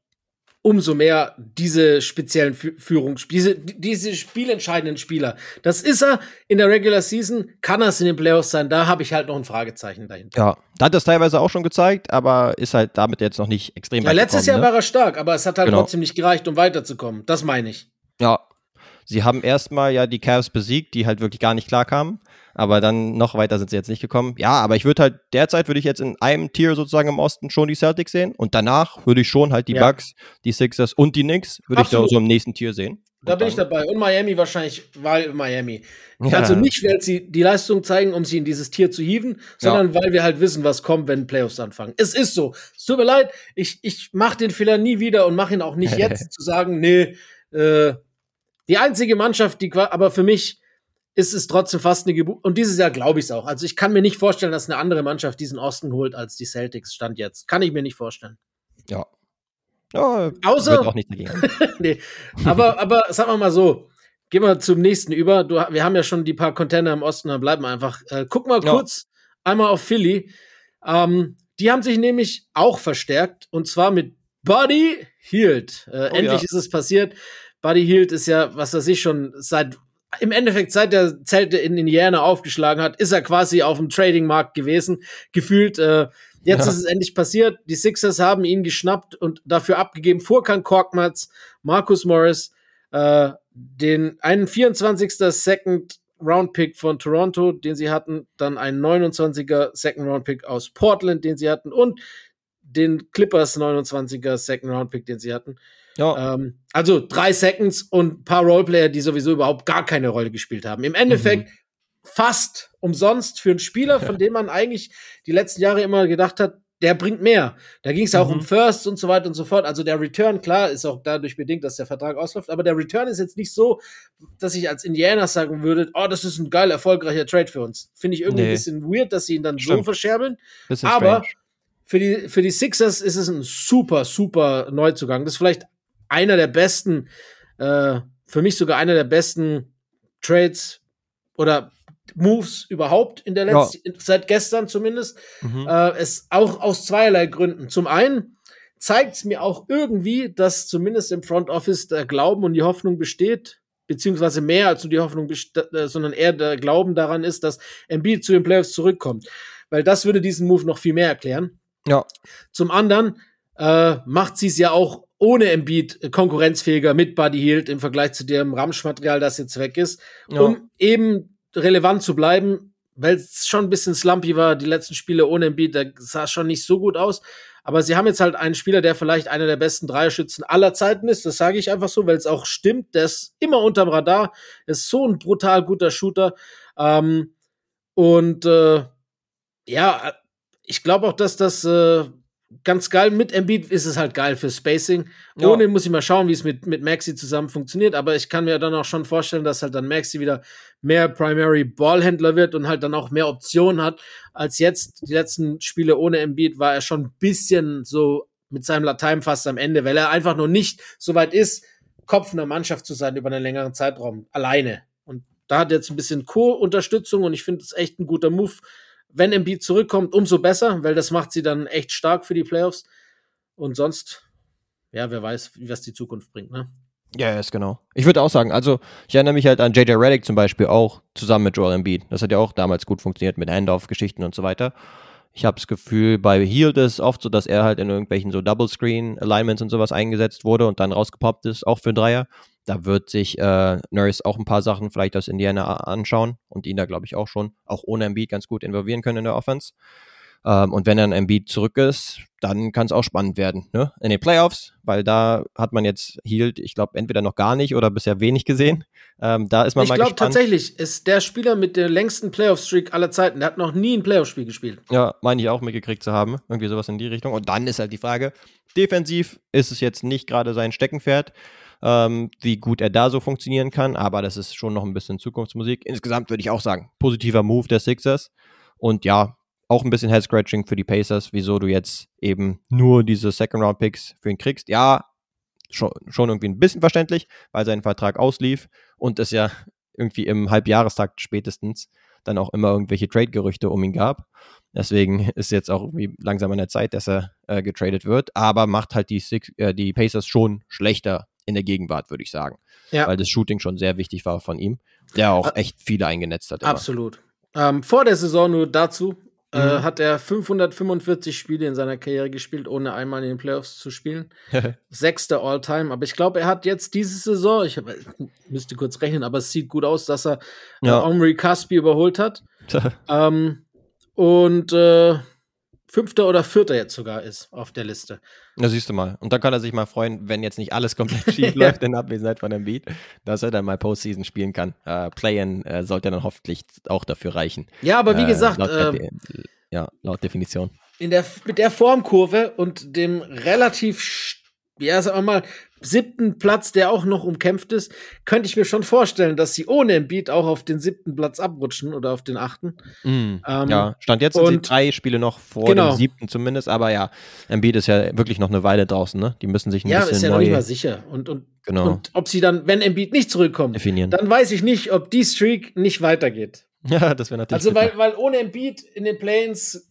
umso mehr diese speziellen Führung, diese, diese spielentscheidenden Spieler. Das ist er in der Regular Season, kann er es in den Playoffs sein, da habe ich halt noch ein Fragezeichen dahinter. Ja, da hat das teilweise auch schon gezeigt, aber ist halt damit jetzt noch nicht extrem Ja, letztes Jahr ne? war er stark, aber es hat halt genau. trotzdem nicht gereicht, um weiterzukommen. Das meine ich. Ja, sie haben erstmal ja die Cavs besiegt, die halt wirklich gar nicht klar kamen aber dann noch weiter sind sie jetzt nicht gekommen. Ja, aber ich würde halt derzeit würde ich jetzt in einem Tier sozusagen im Osten schon die Celtics sehen und danach würde ich schon halt die ja. Bucks, die Sixers und die Knicks würde ich da so im nächsten Tier sehen. Da bin ich dabei. Und Miami wahrscheinlich, weil Miami. Ja. Also nicht, weil sie die Leistung zeigen, um sie in dieses Tier zu hieven, sondern ja. weil wir halt wissen, was kommt, wenn Playoffs anfangen. Es ist so. Es tut mir leid, ich, ich mache den Fehler nie wieder und mache ihn auch nicht jetzt zu sagen, nee, äh, die einzige Mannschaft, die aber für mich ist es trotzdem fast eine Geburt. Und dieses Jahr glaube ich es auch. Also ich kann mir nicht vorstellen, dass eine andere Mannschaft diesen Osten holt als die Celtics stand jetzt. Kann ich mir nicht vorstellen. Ja. ja Außer. Auch nicht nee. aber, aber sagen wir mal so. Gehen wir zum nächsten über. Du, wir haben ja schon die paar Container im Osten, dann bleiben wir einfach. Äh, guck mal kurz ja. einmal auf Philly. Ähm, die haben sich nämlich auch verstärkt und zwar mit Buddy Hield. Äh, oh, endlich ja. ist es passiert. Buddy Hield ist ja, was weiß ich, schon seit im Endeffekt, seit der Zelte in Indiana aufgeschlagen hat, ist er quasi auf dem Trading-Markt gewesen. Gefühlt, äh, jetzt ja. ist es endlich passiert. Die Sixers haben ihn geschnappt und dafür abgegeben. Furkan Korkmaz, Marcus Morris, äh, den einen 24. Second Round Pick von Toronto, den sie hatten, dann einen 29er Second Round Pick aus Portland, den sie hatten und den Clippers 29er Second Round Pick, den sie hatten. Ja. Ähm, also drei Seconds und ein paar Roleplayer, die sowieso überhaupt gar keine Rolle gespielt haben. Im Endeffekt mhm. fast umsonst für einen Spieler, von dem man eigentlich die letzten Jahre immer gedacht hat, der bringt mehr. Da ging es auch mhm. um Firsts und so weiter und so fort. Also der Return, klar, ist auch dadurch bedingt, dass der Vertrag ausläuft, aber der Return ist jetzt nicht so, dass ich als Indianer sagen würde, oh, das ist ein geil erfolgreicher Trade für uns. Finde ich irgendwie nee. ein bisschen weird, dass sie ihn dann Stimmt. so verscherbeln. Bisschen aber für die, für die Sixers ist es ein super, super Neuzugang. Das ist vielleicht einer der besten äh, für mich sogar einer der besten Trades oder Moves überhaupt in der letzten, ja. seit gestern zumindest. Mhm. Äh, es auch aus zweierlei Gründen. Zum einen zeigt es mir auch irgendwie, dass zumindest im Front Office der Glauben und die Hoffnung besteht, beziehungsweise mehr als nur die Hoffnung, äh, sondern eher der Glauben daran ist, dass Embiid zu den Playoffs zurückkommt. Weil das würde diesen Move noch viel mehr erklären. Ja. Zum anderen äh, macht sie es ja auch ohne Embiid konkurrenzfähiger mit Buddy Hield im Vergleich zu dem Ramschmaterial, das jetzt weg ist, ja. um eben relevant zu bleiben, weil es schon ein bisschen slumpy war, die letzten Spiele ohne Embiid, da sah schon nicht so gut aus. Aber sie haben jetzt halt einen Spieler, der vielleicht einer der besten Dreierschützen aller Zeiten ist. Das sage ich einfach so, weil es auch stimmt. Der ist immer unterm Radar. Ist so ein brutal guter Shooter. Ähm, und äh, ja, ich glaube auch, dass das äh, ganz geil. Mit Embiid ist es halt geil für Spacing. Ja. Ohne muss ich mal schauen, wie es mit, mit Maxi zusammen funktioniert. Aber ich kann mir dann auch schon vorstellen, dass halt dann Maxi wieder mehr Primary Ballhändler wird und halt dann auch mehr Optionen hat als jetzt. Die letzten Spiele ohne Embiid war er schon ein bisschen so mit seinem Latein fast am Ende, weil er einfach noch nicht so weit ist, Kopf einer Mannschaft zu sein über einen längeren Zeitraum alleine. Und da hat jetzt ein bisschen Co-Unterstützung und ich finde es echt ein guter Move wenn Embiid zurückkommt, umso besser, weil das macht sie dann echt stark für die Playoffs. Und sonst, ja, wer weiß, was die Zukunft bringt, ne? Ja, yes, genau. Ich würde auch sagen, also ich erinnere mich halt an JJ Reddick zum Beispiel auch zusammen mit Joel Embiid. Das hat ja auch damals gut funktioniert mit Handoff-Geschichten und so weiter. Ich habe das Gefühl, bei Healed ist oft so, dass er halt in irgendwelchen so Double Screen Alignments und sowas eingesetzt wurde und dann rausgepoppt ist, auch für Dreier. Da wird sich äh, Nurse auch ein paar Sachen vielleicht aus Indiana anschauen und ihn da, glaube ich, auch schon, auch ohne Embiid ganz gut involvieren können in der Offense. Ähm, und wenn dann Embiid zurück ist, dann kann es auch spannend werden, ne? In den Playoffs, weil da hat man jetzt Hield, ich glaube, entweder noch gar nicht oder bisher wenig gesehen. Ähm, da ist man ich mal Ich glaube tatsächlich, ist der Spieler mit der längsten Playoff-Streak aller Zeiten. Der hat noch nie ein Playoff-Spiel gespielt. Ja, meine ich auch mitgekriegt zu haben. Irgendwie sowas in die Richtung. Und dann ist halt die Frage, defensiv ist es jetzt nicht gerade sein Steckenpferd ähm, wie gut er da so funktionieren kann, aber das ist schon noch ein bisschen Zukunftsmusik. Insgesamt würde ich auch sagen, positiver Move der Sixers. Und ja, auch ein bisschen Head-Scratching für die Pacers, wieso du jetzt eben nur diese Second-Round-Picks für ihn kriegst. Ja, schon, schon irgendwie ein bisschen verständlich, weil sein Vertrag auslief und es ja irgendwie im Halbjahrestakt spätestens dann auch immer irgendwelche Trade-Gerüchte um ihn gab. Deswegen ist jetzt auch irgendwie langsam an der Zeit, dass er äh, getradet wird, aber macht halt die, Six, äh, die Pacers schon schlechter in der Gegenwart, würde ich sagen. Ja. Weil das Shooting schon sehr wichtig war von ihm, der auch echt viele eingenetzt hat. Immer. Absolut. Ähm, vor der Saison nur dazu äh, mhm. äh, hat er 545 Spiele in seiner Karriere gespielt, ohne einmal in den Playoffs zu spielen. Sechster All-Time. Aber ich glaube, er hat jetzt diese Saison, ich hab, müsste kurz rechnen, aber es sieht gut aus, dass er ja. Omri Caspi überholt hat. ähm, und äh, Fünfter oder Vierter jetzt sogar ist auf der Liste. Na, siehst du mal. Und dann kann er sich mal freuen, wenn jetzt nicht alles komplett schief läuft in Abwesenheit von dem Beat, dass er dann mal Postseason spielen kann. Äh, Play-in äh, sollte dann hoffentlich auch dafür reichen. Ja, aber wie äh, gesagt, laut, äh, ja, laut Definition. In der, mit der Formkurve und dem relativ, ja, sagen wir mal, siebten Platz, der auch noch umkämpft ist, könnte ich mir schon vorstellen, dass sie ohne Embiid auch auf den siebten Platz abrutschen oder auf den achten. Mm, ähm, ja, stand jetzt sind sie drei Spiele noch vor genau. dem siebten zumindest, aber ja, Embiid ist ja wirklich noch eine Weile draußen, ne? Die müssen sich ein ja, bisschen ist ja neu noch nicht mal sicher. Und, und, genau. und ob sie dann, wenn Embiid nicht zurückkommt, definieren. dann weiß ich nicht, ob die Streak nicht weitergeht. Ja, das wäre natürlich. Also, weil, weil ohne Embiid in den Planes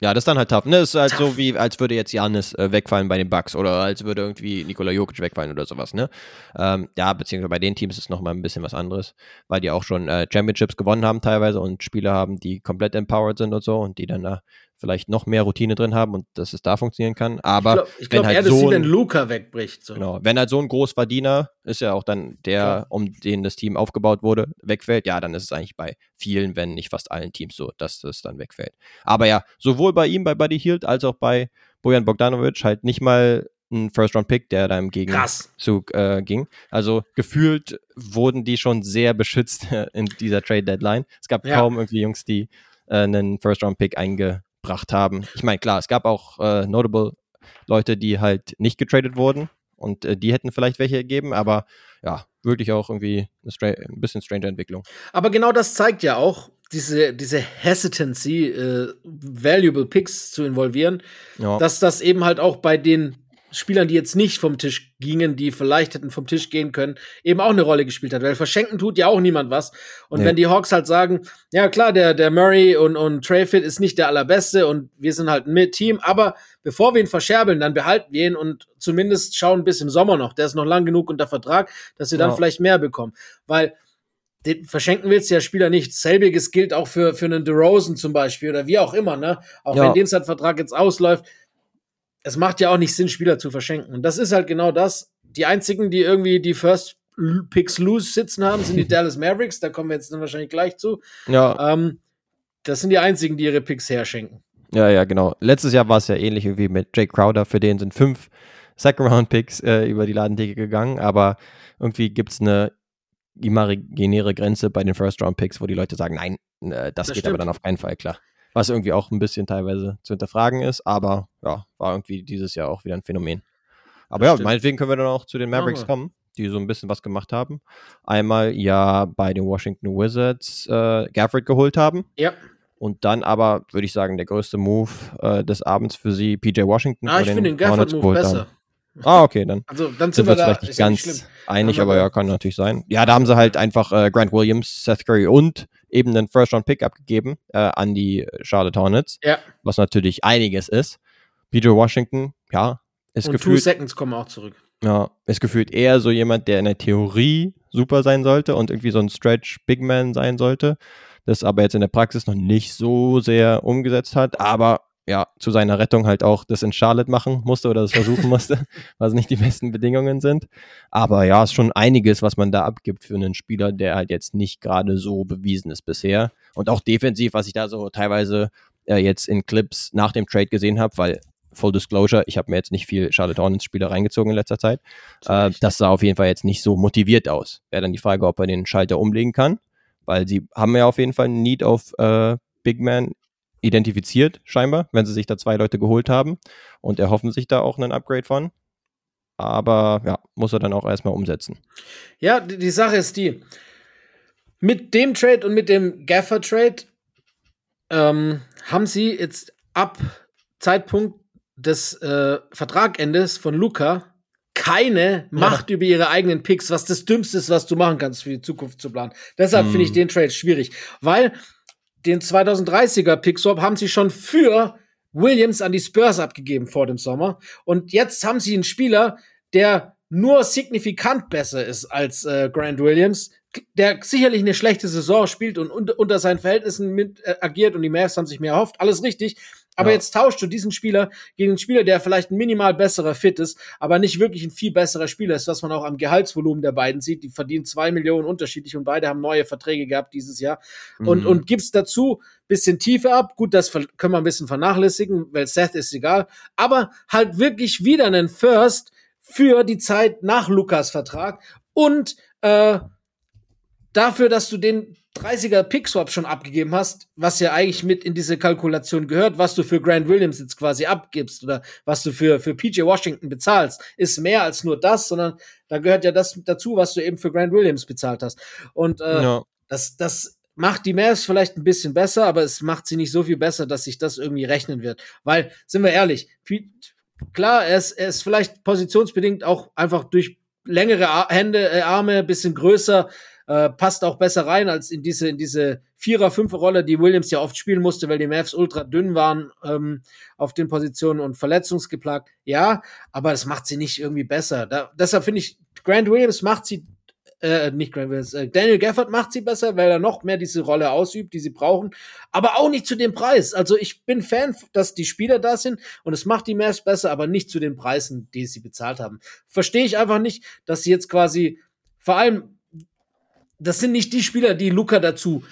ja, das ist dann halt tough. Ne? Das ist halt tough. so, wie als würde jetzt Janis äh, wegfallen bei den Bucks oder als würde irgendwie Nikola Jokic wegfallen oder sowas. Ne? Ähm, ja, beziehungsweise bei den Teams ist es nochmal ein bisschen was anderes, weil die auch schon äh, Championships gewonnen haben teilweise und Spieler haben, die komplett empowered sind und so und die dann da vielleicht noch mehr Routine drin haben und dass es da funktionieren kann. Aber ich glaube glaub, halt eher, dass so wenn Luca wegbricht. So. Genau, wenn halt so ein Großverdiener ist ja auch dann der, ja. um den das Team aufgebaut wurde, wegfällt, ja, dann ist es eigentlich bei vielen, wenn nicht fast allen Teams so, dass das dann wegfällt. Aber ja, sowohl bei ihm, bei Buddy Hield, als auch bei Bojan Bogdanovic halt nicht mal ein First-Round-Pick, der da im Gegenzug äh, ging. Also gefühlt wurden die schon sehr beschützt in dieser Trade-Deadline. Es gab ja. kaum irgendwie Jungs, die äh, einen First-Round-Pick einge gebracht haben. Ich meine, klar, es gab auch äh, notable Leute, die halt nicht getradet wurden und äh, die hätten vielleicht welche gegeben, aber ja, wirklich auch irgendwie eine ein bisschen strange Entwicklung. Aber genau das zeigt ja auch, diese, diese Hesitancy, äh, valuable Picks zu involvieren, ja. dass das eben halt auch bei den Spielern, die jetzt nicht vom Tisch gingen, die vielleicht hätten vom Tisch gehen können, eben auch eine Rolle gespielt hat. Weil verschenken tut ja auch niemand was. Und nee. wenn die Hawks halt sagen, ja klar, der, der Murray und, und Trey Fit ist nicht der allerbeste und wir sind halt ein Team, aber bevor wir ihn verscherbeln, dann behalten wir ihn und zumindest schauen bis im Sommer noch. Der ist noch lang genug unter Vertrag, dass wir dann ja. vielleicht mehr bekommen. Weil den verschenken willst du ja Spieler nicht. Selbiges gilt auch für, für einen DeRozan zum Beispiel oder wie auch immer, ne? Auch ja. wenn den Vertrag jetzt ausläuft, es macht ja auch nicht Sinn, Spieler zu verschenken. Und das ist halt genau das. Die einzigen, die irgendwie die First Picks loose sitzen haben, sind die Dallas Mavericks. Da kommen wir jetzt dann wahrscheinlich gleich zu. Ja. Ähm, das sind die einzigen, die ihre Picks herschenken. Ja, ja, genau. Letztes Jahr war es ja ähnlich wie mit Jake Crowder. Für den sind fünf Second-Round-Picks äh, über die Ladentheke gegangen. Aber irgendwie gibt es eine imaginäre Grenze bei den First-Round-Picks, wo die Leute sagen, nein, äh, das, das, geht stimmt. aber dann auf keinen Fall klar was irgendwie auch ein bisschen teilweise zu hinterfragen ist, aber ja, war irgendwie dieses Jahr auch wieder ein Phänomen. Aber das ja, stimmt. meinetwegen können wir dann auch zu den Mavericks kommen, die so ein bisschen was gemacht haben. Einmal ja bei den Washington Wizards äh, Gafford geholt haben. Ja. Und dann aber, würde ich sagen, der größte Move äh, des Abends für sie, PJ Washington. Ah, ich finde den Gafford-Move besser. Haben. Ah, okay, dann, also, dann sind, wir da, vielleicht nicht ganz nicht einig, aber ja, kann natürlich sein. Ja, da haben sie halt einfach äh, Grant Williams, Seth Curry und eben einen First-Round-Pick abgegeben äh, an die Charlotte Hornets, ja. was natürlich einiges ist. PJ Washington, ja, ist und gefühlt. Two Seconds kommen auch zurück. Ja, ist gefühlt eher so jemand, der in der Theorie super sein sollte und irgendwie so ein Stretch-Big Man sein sollte, das aber jetzt in der Praxis noch nicht so sehr umgesetzt hat, aber ja, zu seiner Rettung halt auch das in Charlotte machen musste oder das versuchen musste, was nicht die besten Bedingungen sind. Aber ja, ist schon einiges, was man da abgibt für einen Spieler, der halt jetzt nicht gerade so bewiesen ist bisher. Und auch defensiv, was ich da so teilweise äh, jetzt in Clips nach dem Trade gesehen habe, weil Full Disclosure, ich habe mir jetzt nicht viel Charlotte Hornets Spieler reingezogen in letzter Zeit. Äh, das sah auf jeden Fall jetzt nicht so motiviert aus. Wäre dann die Frage, ob er den Schalter umlegen kann, weil sie haben ja auf jeden Fall einen Need auf äh, Big Man identifiziert, scheinbar, wenn sie sich da zwei Leute geholt haben und erhoffen sich da auch einen Upgrade von. Aber ja, muss er dann auch erstmal umsetzen. Ja, die, die Sache ist die, mit dem Trade und mit dem Gaffer-Trade ähm, haben sie jetzt ab Zeitpunkt des äh, Vertragendes von Luca keine Macht ja. über ihre eigenen Picks, was das Dümmste ist, was du machen kannst für die Zukunft zu planen. Deshalb hm. finde ich den Trade schwierig, weil den 2030er Pickswap haben sie schon für Williams an die Spurs abgegeben vor dem Sommer. Und jetzt haben sie einen Spieler, der nur signifikant besser ist als äh, Grant Williams, der sicherlich eine schlechte Saison spielt und unter, unter seinen Verhältnissen mit äh, agiert und die Mavs haben sich mehr erhofft. Alles richtig. Aber ja. jetzt tauschst du diesen Spieler gegen einen Spieler, der vielleicht ein minimal besserer Fit ist, aber nicht wirklich ein viel besserer Spieler ist, was man auch am Gehaltsvolumen der beiden sieht. Die verdienen zwei Millionen unterschiedlich und beide haben neue Verträge gehabt dieses Jahr. Mhm. Und, und gibst dazu bisschen Tiefe ab. Gut, das können wir ein bisschen vernachlässigen, weil Seth ist egal. Aber halt wirklich wieder einen First für die Zeit nach Lukas Vertrag und äh, dafür, dass du den 30er Pickswap schon abgegeben hast, was ja eigentlich mit in diese Kalkulation gehört, was du für Grant Williams jetzt quasi abgibst oder was du für, für PJ Washington bezahlst, ist mehr als nur das, sondern da gehört ja das dazu, was du eben für Grant Williams bezahlt hast. Und äh, ja. das, das macht die Mavs vielleicht ein bisschen besser, aber es macht sie nicht so viel besser, dass sich das irgendwie rechnen wird. Weil, sind wir ehrlich, klar, er ist, er ist vielleicht positionsbedingt auch einfach durch längere Hände, äh, Arme, bisschen größer, äh, passt auch besser rein als in diese, in diese Vierer-, Fünfer-Rolle, die Williams ja oft spielen musste, weil die Mavs ultra dünn waren ähm, auf den Positionen und verletzungsgeplagt. Ja, aber das macht sie nicht irgendwie besser. Da, deshalb finde ich, Grant Williams macht sie äh, nicht Grant Williams, äh, Daniel Gafford macht sie besser, weil er noch mehr diese Rolle ausübt, die sie brauchen, aber auch nicht zu dem Preis. Also ich bin Fan, dass die Spieler da sind und es macht die Mavs besser, aber nicht zu den Preisen, die sie bezahlt haben. Verstehe ich einfach nicht, dass sie jetzt quasi vor allem das sind nicht die Spieler, die Luca dazu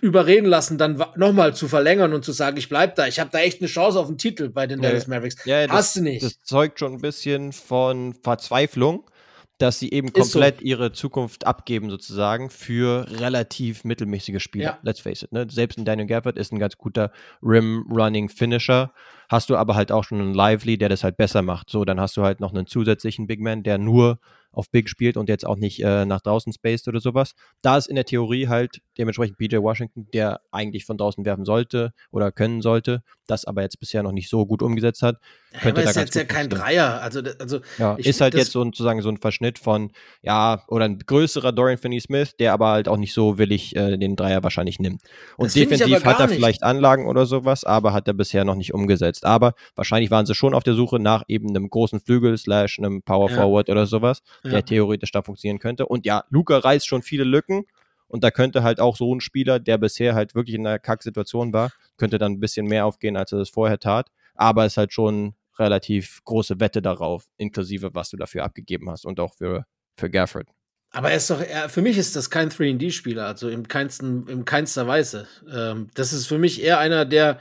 überreden lassen, dann nochmal zu verlängern und zu sagen, ich bleib da. Ich habe da echt eine Chance auf den Titel bei den Dallas Mavericks. Ja, ja, Hast das, du nicht. Das zeugt schon ein bisschen von Verzweiflung, dass sie eben komplett so. ihre Zukunft abgeben, sozusagen, für relativ mittelmäßige Spieler. Let's face it. Ne? Selbst ein Daniel Gafford ist ein ganz guter Rim-Running-Finisher. hast du aber halt auch schon einen Lively, der das halt besser macht. So, dann hast du halt noch einen zusätzlichen Big Man, der nur auf Big spielt und jetzt auch nicht äh, nach draußen spaced oder sowas. Da ist in der Theorie halt dementsprechend PJ Washington, der eigentlich von draußen werfen sollte oder können sollte, das aber jetzt bisher noch nicht so gut umgesetzt hat. Ja, könnte aber da ist jetzt ja kein Dreier. Also, also ja, ich, ist halt jetzt sozusagen so ein Verschnitt von, ja, oder ein größerer Dorian Finney-Smith, der aber halt auch nicht so willig äh, den Dreier wahrscheinlich nimmt. Und defensiv hat er nicht. vielleicht Anlagen oder sowas, aber hat er bisher noch nicht umgesetzt. Aber wahrscheinlich waren sie schon auf der Suche nach eben einem großen Flügel slash einem Power Forward ja. oder sowas ja. der theoretisch da funktionieren könnte. Und ja, Luca reißt schon viele Lücken. Und da könnte halt auch so ein Spieler, der bisher halt wirklich in einer Kacksituation war, könnte dann ein bisschen mehr aufgehen, als er das vorher tat. Aber es ist halt schon relativ große Wette darauf, inklusive was du dafür abgegeben hast und auch für, für Gafford. Aber er ist doch, er, für mich ist das kein 3D-Spieler, also im keinsten, im keinster Weise. Ähm, das ist für mich eher einer, der,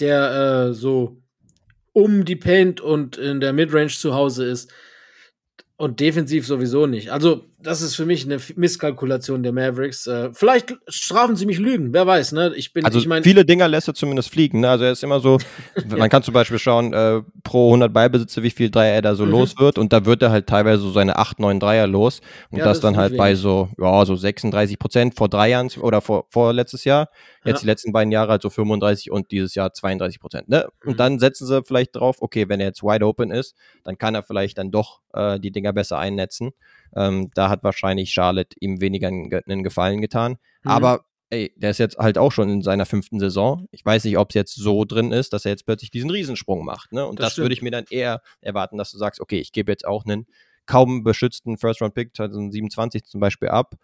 der äh, so um die Paint und in der Midrange zu Hause ist. Und defensiv sowieso nicht. Also, das ist für mich eine Misskalkulation der Mavericks. Äh, vielleicht strafen sie mich Lügen, wer weiß, ne? Ich bin, also ich mein, viele Dinger lässt er zumindest fliegen, ne? Also er ist immer so, ja. man kann zum Beispiel schauen, äh, pro 100 Ballbesitze, wie viel Dreier er da so mhm. los wird und da wird er halt teilweise so seine 8, 9 Dreier los und ja, das, das dann halt wenig. bei so, ja, so 36 Prozent vor drei Jahren oder vor, vor letztes Jahr. Jetzt ja. die letzten beiden Jahre halt so 35 und dieses Jahr 32 Prozent, ne? Und mhm. dann setzen sie vielleicht drauf, okay, wenn er jetzt wide open ist, dann kann er vielleicht dann doch äh, die Dinger besser einnetzen. Ähm, da hat wahrscheinlich Charlotte ihm weniger einen Gefallen getan. Mhm. Aber ey, der ist jetzt halt auch schon in seiner fünften Saison. Ich weiß nicht, ob es jetzt so drin ist, dass er jetzt plötzlich diesen Riesensprung macht. Ne? Und das, das würde ich mir dann eher erwarten, dass du sagst, okay, ich gebe jetzt auch einen kaum beschützten First-Round-Pick 2027 zum Beispiel ab,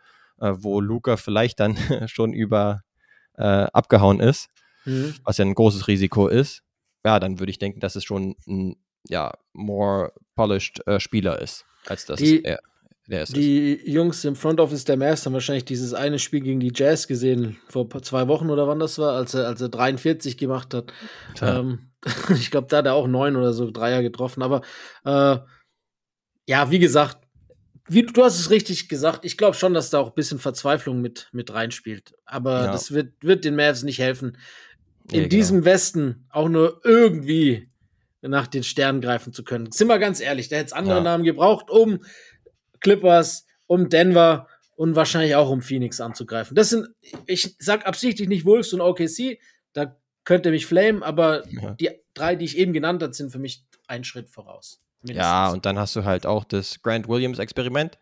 äh, wo Luca vielleicht dann schon über äh, abgehauen ist, mhm. was ja ein großes Risiko ist. Ja, dann würde ich denken, dass es schon ein ja, more polished äh, Spieler ist, als das die, er die Jungs im Front Office der Mavs haben wahrscheinlich dieses eine Spiel gegen die Jazz gesehen, vor zwei Wochen oder wann das war, als er, als er 43 gemacht hat. Ähm, ich glaube, da hat er auch neun oder so Dreier getroffen. Aber äh, ja, wie gesagt, wie, du hast es richtig gesagt. Ich glaube schon, dass da auch ein bisschen Verzweiflung mit, mit reinspielt. Aber ja. das wird, wird den Mavs nicht helfen, in ja, diesem genau. Westen auch nur irgendwie nach den Sternen greifen zu können. Sind wir ganz ehrlich, da hätte es andere ja. Namen gebraucht, um Clippers, um Denver und wahrscheinlich auch um Phoenix anzugreifen. Das sind, ich sag absichtlich nicht Wolves und OKC, da könnte mich flamen, aber ja. die drei, die ich eben genannt habe, sind für mich ein Schritt voraus. Mindestens. Ja, und dann hast du halt auch das Grant Williams Experiment,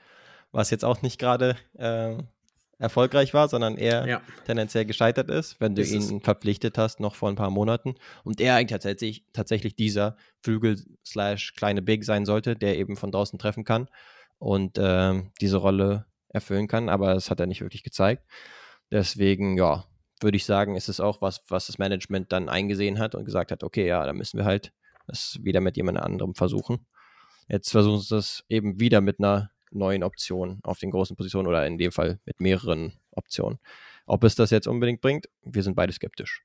was jetzt auch nicht gerade äh, erfolgreich war, sondern eher ja. tendenziell gescheitert ist, wenn du ist ihn verpflichtet hast, noch vor ein paar Monaten. Und er eigentlich tatsächlich, tatsächlich dieser Flügel slash kleine Big sein sollte, der eben von draußen treffen kann und äh, diese Rolle erfüllen kann, aber das hat er nicht wirklich gezeigt. Deswegen, ja, würde ich sagen, ist es auch was, was das Management dann eingesehen hat und gesagt hat, okay, ja, da müssen wir halt das wieder mit jemand anderem versuchen. Jetzt versuchen sie es eben wieder mit einer neuen Option auf den großen Positionen oder in dem Fall mit mehreren Optionen. Ob es das jetzt unbedingt bringt, wir sind beide skeptisch.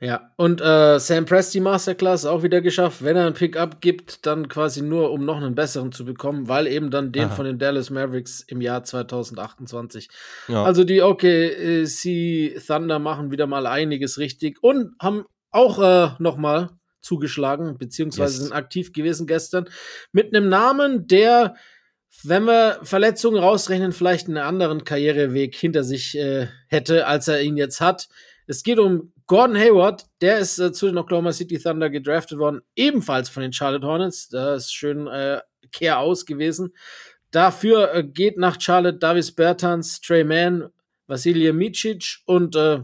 Ja, und äh, Sam Presti Masterclass auch wieder geschafft. Wenn er ein Pickup gibt, dann quasi nur, um noch einen besseren zu bekommen, weil eben dann den Aha. von den Dallas Mavericks im Jahr 2028. Ja. Also die OKC Thunder machen wieder mal einiges richtig und haben auch äh, noch mal zugeschlagen, beziehungsweise yes. sind aktiv gewesen gestern mit einem Namen, der wenn wir Verletzungen rausrechnen, vielleicht einen anderen Karriereweg hinter sich äh, hätte, als er ihn jetzt hat. Es geht um Gordon Hayward, der ist äh, zu den Oklahoma City Thunder gedraftet worden, ebenfalls von den Charlotte Hornets. Da ist schön äh, Kehr aus gewesen. Dafür äh, geht nach Charlotte Davis Bertans, Trey Mann, Vasilij Micic und äh,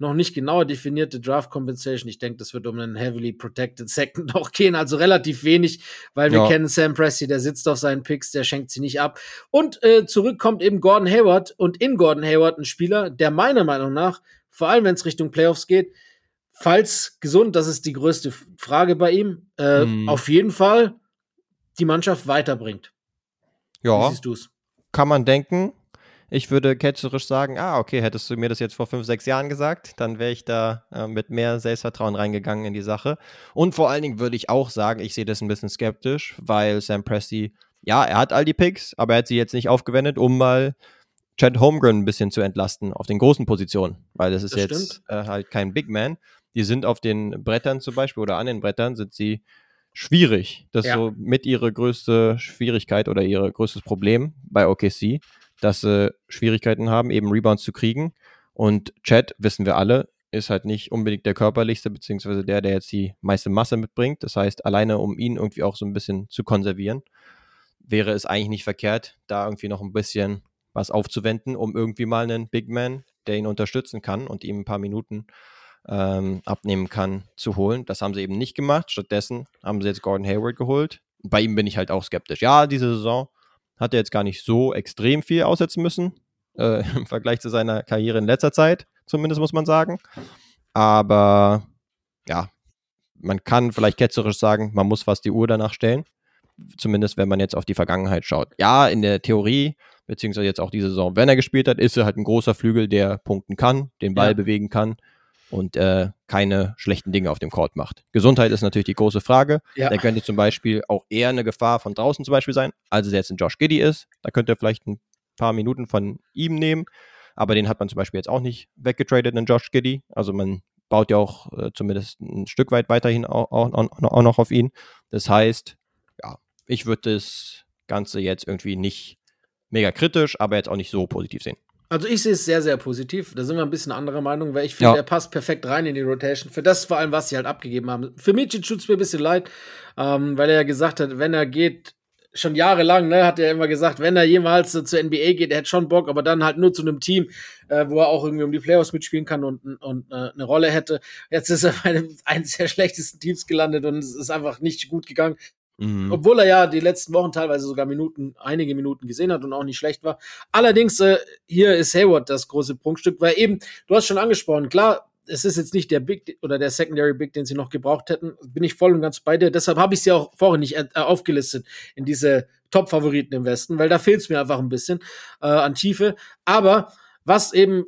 noch nicht genauer definierte Draft Compensation. Ich denke, das wird um einen heavily protected Second auch gehen, also relativ wenig, weil wir ja. kennen Sam Presti, der sitzt auf seinen Picks, der schenkt sie nicht ab. Und äh, zurück kommt eben Gordon Hayward und in Gordon Hayward ein Spieler, der meiner Meinung nach vor allem wenn es Richtung Playoffs geht. Falls gesund, das ist die größte Frage bei ihm, äh, mm. auf jeden Fall die Mannschaft weiterbringt. Ja. Wie siehst du's? Kann man denken. Ich würde ketzerisch sagen, ah, okay, hättest du mir das jetzt vor fünf, sechs Jahren gesagt, dann wäre ich da äh, mit mehr Selbstvertrauen reingegangen in die Sache. Und vor allen Dingen würde ich auch sagen, ich sehe das ein bisschen skeptisch, weil Sam Presti, ja, er hat all die Picks, aber er hat sie jetzt nicht aufgewendet, um mal Chad Holmgren ein bisschen zu entlasten auf den großen Positionen, weil das ist das jetzt äh, halt kein Big Man. die sind auf den Brettern zum Beispiel oder an den Brettern sind sie schwierig. Das ist so mit ihre größte Schwierigkeit oder ihr größtes Problem bei OKC, dass sie Schwierigkeiten haben, eben Rebounds zu kriegen. Und Chad, wissen wir alle, ist halt nicht unbedingt der körperlichste, beziehungsweise der, der jetzt die meiste Masse mitbringt. Das heißt, alleine um ihn irgendwie auch so ein bisschen zu konservieren, wäre es eigentlich nicht verkehrt, da irgendwie noch ein bisschen was aufzuwenden, um irgendwie mal einen Big Man, der ihn unterstützen kann und ihm ein paar Minuten ähm, abnehmen kann, zu holen. Das haben sie eben nicht gemacht. Stattdessen haben sie jetzt Gordon Hayward geholt. Bei ihm bin ich halt auch skeptisch. Ja, diese Saison hat er jetzt gar nicht so extrem viel aussetzen müssen äh, im Vergleich zu seiner Karriere in letzter Zeit, zumindest muss man sagen. Aber ja, man kann vielleicht ketzerisch sagen, man muss fast die Uhr danach stellen. Zumindest wenn man jetzt auf die Vergangenheit schaut. Ja, in der Theorie, beziehungsweise jetzt auch diese Saison, wenn er gespielt hat, ist er halt ein großer Flügel, der punkten kann, den Ball ja. bewegen kann und äh, keine schlechten Dinge auf dem Court macht. Gesundheit ist natürlich die große Frage. Ja. Der könnte zum Beispiel auch eher eine Gefahr von draußen zum Beispiel sein, als es jetzt ein Josh Giddy ist. Da könnte er vielleicht ein paar Minuten von ihm nehmen. Aber den hat man zum Beispiel jetzt auch nicht weggetradet, einen Josh Giddy. Also man baut ja auch äh, zumindest ein Stück weit weiterhin auch, auch, auch, noch auf ihn. Das heißt, ja, ich würde das Ganze jetzt irgendwie nicht mega kritisch, aber jetzt auch nicht so positiv sehen. Also ich sehe es sehr, sehr positiv. Da sind wir ein bisschen anderer Meinung, weil ich finde, ja. er passt perfekt rein in die Rotation. Für das vor allem, was sie halt abgegeben haben. Für Mädchen tut es mir ein bisschen leid, ähm, weil er ja gesagt hat, wenn er geht, schon jahrelang, ne, hat er immer gesagt, wenn er jemals äh, zur NBA geht, er hätte schon Bock, aber dann halt nur zu einem Team, äh, wo er auch irgendwie um die Playoffs mitspielen kann und, und äh, eine Rolle hätte. Jetzt ist er bei einem, eines der schlechtesten Teams gelandet und es ist einfach nicht gut gegangen. Mhm. Obwohl er ja die letzten Wochen teilweise sogar Minuten, einige Minuten gesehen hat und auch nicht schlecht war. Allerdings, äh, hier ist Hayward das große Prunkstück, weil eben, du hast schon angesprochen, klar, es ist jetzt nicht der Big oder der Secondary Big, den sie noch gebraucht hätten. Bin ich voll und ganz bei dir. Deshalb habe ich sie auch vorhin nicht äh, aufgelistet in diese Top-Favoriten im Westen, weil da fehlt es mir einfach ein bisschen äh, an Tiefe. Aber was eben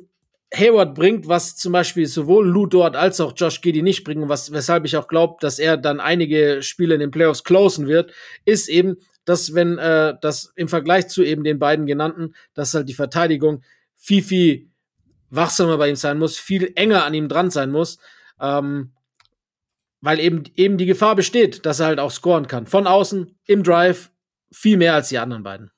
Hayward bringt, was zum Beispiel sowohl Lou Dort als auch Josh Giddy nicht bringen, was, weshalb ich auch glaube, dass er dann einige Spiele in den Playoffs closen wird, ist eben, dass wenn äh, das im Vergleich zu eben den beiden genannten, dass halt die Verteidigung viel, viel wachsamer bei ihm sein muss, viel enger an ihm dran sein muss, ähm, weil eben, eben die Gefahr besteht, dass er halt auch scoren kann. Von außen, im Drive, viel mehr als die anderen beiden.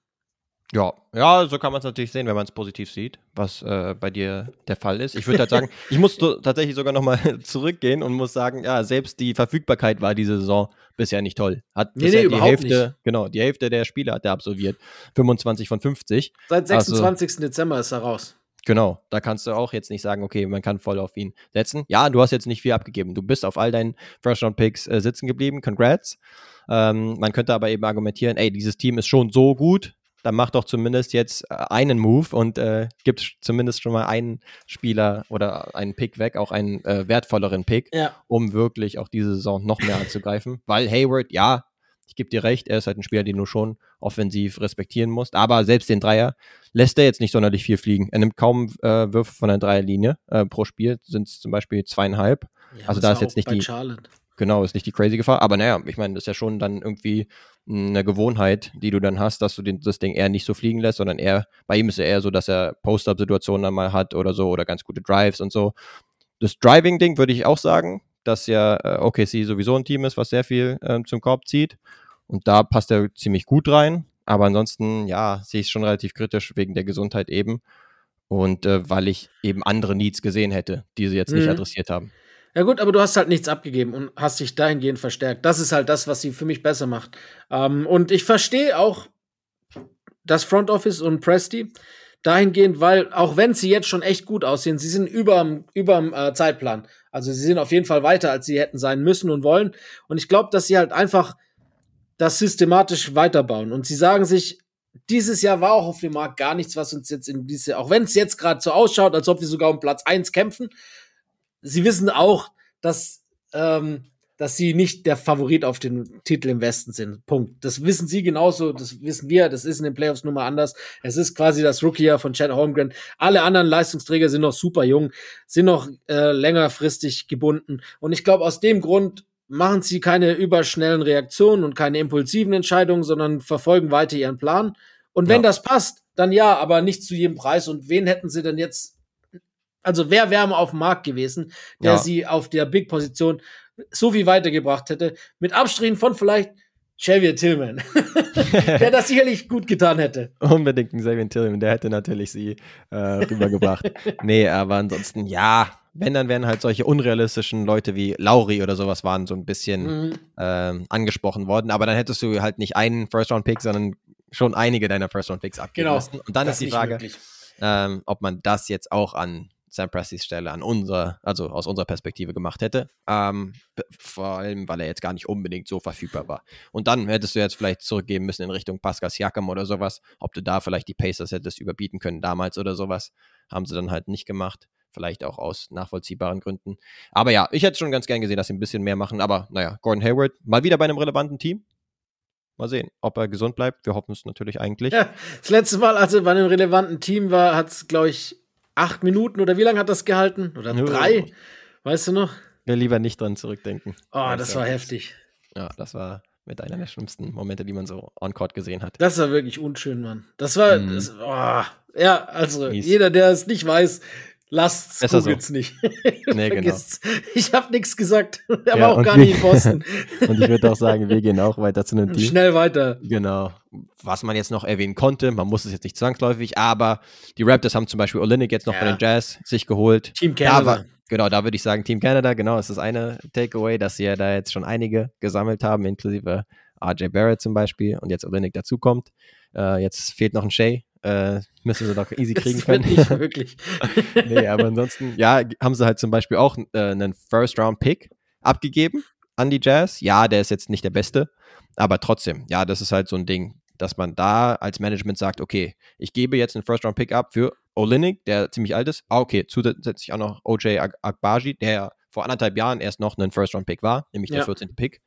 Ja, ja, so kann man es natürlich sehen, wenn man es positiv sieht, was äh, bei dir der Fall ist. Ich würde halt sagen, ich muss tatsächlich sogar nochmal zurückgehen und muss sagen, ja, selbst die Verfügbarkeit war diese Saison bisher nicht toll. Hat nee, bisher nee, die Hälfte, nicht. genau, die Hälfte der Spiele hat er absolviert. 25 von 50. Seit 26. Also, Dezember ist er raus. Genau, da kannst du auch jetzt nicht sagen, okay, man kann voll auf ihn setzen. Ja, du hast jetzt nicht viel abgegeben. Du bist auf all deinen First-Round-Picks äh, sitzen geblieben. Congrats. Ähm, man könnte aber eben argumentieren, ey, dieses Team ist schon so gut, dann mach doch zumindest jetzt äh, einen Move und äh, gibt zumindest schon mal einen Spieler oder einen Pick weg, auch einen äh, wertvolleren Pick, ja. um wirklich auch diese Saison noch mehr anzugreifen. Weil Hayward, ja, ich gebe dir recht, er ist halt ein Spieler, den du schon offensiv respektieren musst. Aber selbst den Dreier lässt er jetzt nicht sonderlich viel fliegen. Er nimmt kaum äh, Würfe von der Dreierlinie äh, pro Spiel, sind es zum Beispiel zweieinhalb. Ja, also da ist jetzt nicht die. Charlotte. Genau, ist nicht die crazy Gefahr. Aber naja, ich meine, das ist ja schon dann irgendwie eine Gewohnheit, die du dann hast, dass du den, das Ding eher nicht so fliegen lässt, sondern eher, bei ihm ist es eher so, dass er Post-Up-Situationen dann mal hat oder so oder ganz gute Drives und so. Das Driving-Ding würde ich auch sagen, dass ja äh, OKC sowieso ein Team ist, was sehr viel äh, zum Korb zieht. Und da passt er ziemlich gut rein. Aber ansonsten, ja, sehe ich es schon relativ kritisch wegen der Gesundheit eben. Und äh, weil ich eben andere Needs gesehen hätte, die sie jetzt mhm. nicht adressiert haben. Ja gut, aber du hast halt nichts abgegeben und hast dich dahingehend verstärkt. Das ist halt das, was sie für mich besser macht. Ähm, und ich verstehe auch das Front Office und Presti dahingehend, weil auch wenn sie jetzt schon echt gut aussehen, sie sind überm, überm äh, Zeitplan. Also sie sind auf jeden Fall weiter, als sie hätten sein müssen und wollen. Und ich glaube, dass sie halt einfach das systematisch weiterbauen. Und sie sagen sich, dieses Jahr war auch auf dem Markt gar nichts, was uns jetzt in diese, auch wenn es jetzt gerade so ausschaut, als ob wir sogar um Platz 1 kämpfen, sie wissen auch, dass, ähm, dass sie nicht der Favorit auf den Titel im Westen sind. Punkt. Das wissen sie genauso, das wissen wir, das ist in den Playoffs nun mal anders. Es ist quasi das Rookie-Jahr von Chad Holmgren. Alle anderen Leistungsträger sind noch super jung, sind noch äh, längerfristig gebunden. Und ich glaube, aus dem Grund machen sie keine überschnellen Reaktionen und keine impulsiven Entscheidungen, sondern verfolgen weiter ihren Plan. Und wenn ja. das passt, dann ja, aber nicht zu jedem Preis. Und wen hätten sie denn jetzt Also wer wäre auf dem Markt gewesen, der ja. sie auf der Big-Position so viel weitergebracht hätte, mit Abstrichen von vielleicht Xavier Tillman, der das sicherlich gut getan hätte. Unbedingt ein Xavier Tillman, der hätte natürlich sie äh, rübergebracht. nee, aber ansonsten, ja, wenn, dann wären halt solche unrealistischen Leute wie Lauri oder sowas waren so ein bisschen mhm. ähm, angesprochen worden. Aber dann hättest du halt nicht einen First-Round-Pick, sondern schon einige deiner First-Round-Picks abgeben genau. Und dann ist die Frage, ähm, ob man das jetzt auch an Sam Prestys Stelle an unserer, also aus unserer Perspektive gemacht hätte. Ähm, vor allem, weil er jetzt gar nicht unbedingt so verfügbar war. Und dann hättest du jetzt vielleicht zurückgeben müssen in Richtung Pascal Siakam oder sowas, ob du da vielleicht die Pacers hättest überbieten können damals oder sowas. Haben sie dann halt nicht gemacht. Vielleicht auch aus nachvollziehbaren Gründen. Aber ja, ich hätte schon ganz gern gesehen, dass sie ein bisschen mehr machen. Aber naja, Gordon Hayward mal wieder bei einem relevanten Team. Mal sehen, ob er gesund bleibt. Wir hoffen es natürlich eigentlich. Ja, das letzte Mal, als er bei einem relevanten Team war, hat es, glaube ich, acht Minuten oder wie lange hat das gehalten? Oder Nur. drei? Weißt du noch? Wir lieber nicht dran zurückdenken. Oh, das war heftig. Ja, das war mit einer der schlimmsten Momente, die man so on-court gesehen hat. Das war wirklich unschön, Mann. Das war, mm. das, oh, ja, also Mies. jeder, der es nicht weiß, Lasst's, googelt's so. nicht. nee, genau. Ich habe nichts gesagt. Er ja, auch gar nicht in Boston. und ich würde auch sagen, wir gehen auch weiter zu einem Team. Schnell weiter. Genau. Was man jetzt noch erwähnen konnte, man muss es jetzt nicht zwangsläufig, aber die Raptors haben zum Beispiel Olenek jetzt noch ja. von den Jazz sich geholt. Team Canada. Da war, genau, da würde ich sagen, Team Canada, genau, ist das eine Takeaway, dass sie ja da jetzt schon einige gesammelt haben, inklusive RJ Barrett zum Beispiel und jetzt Olenek dazukommt. Äh, jetzt fehlt noch ein Shea, äh, müssen sie doch easy kriegen das können. Nicht wirklich. nee, aber ansonsten, ja, haben sie halt zum Beispiel auch äh, einen First-Round-Pick abgegeben an die Jazz. Ja, der ist jetzt nicht der beste, aber trotzdem, ja, das ist halt so ein Ding, dass man da als Management sagt, okay, ich gebe jetzt einen First-Round-Pick ab für Olinik, der ziemlich alt ist. Ah, okay, zusätzlich auch noch OJ Agbaji, der vor anderthalb Jahren erst noch einen First-Round-Pick war, nämlich ja. der 14. Pick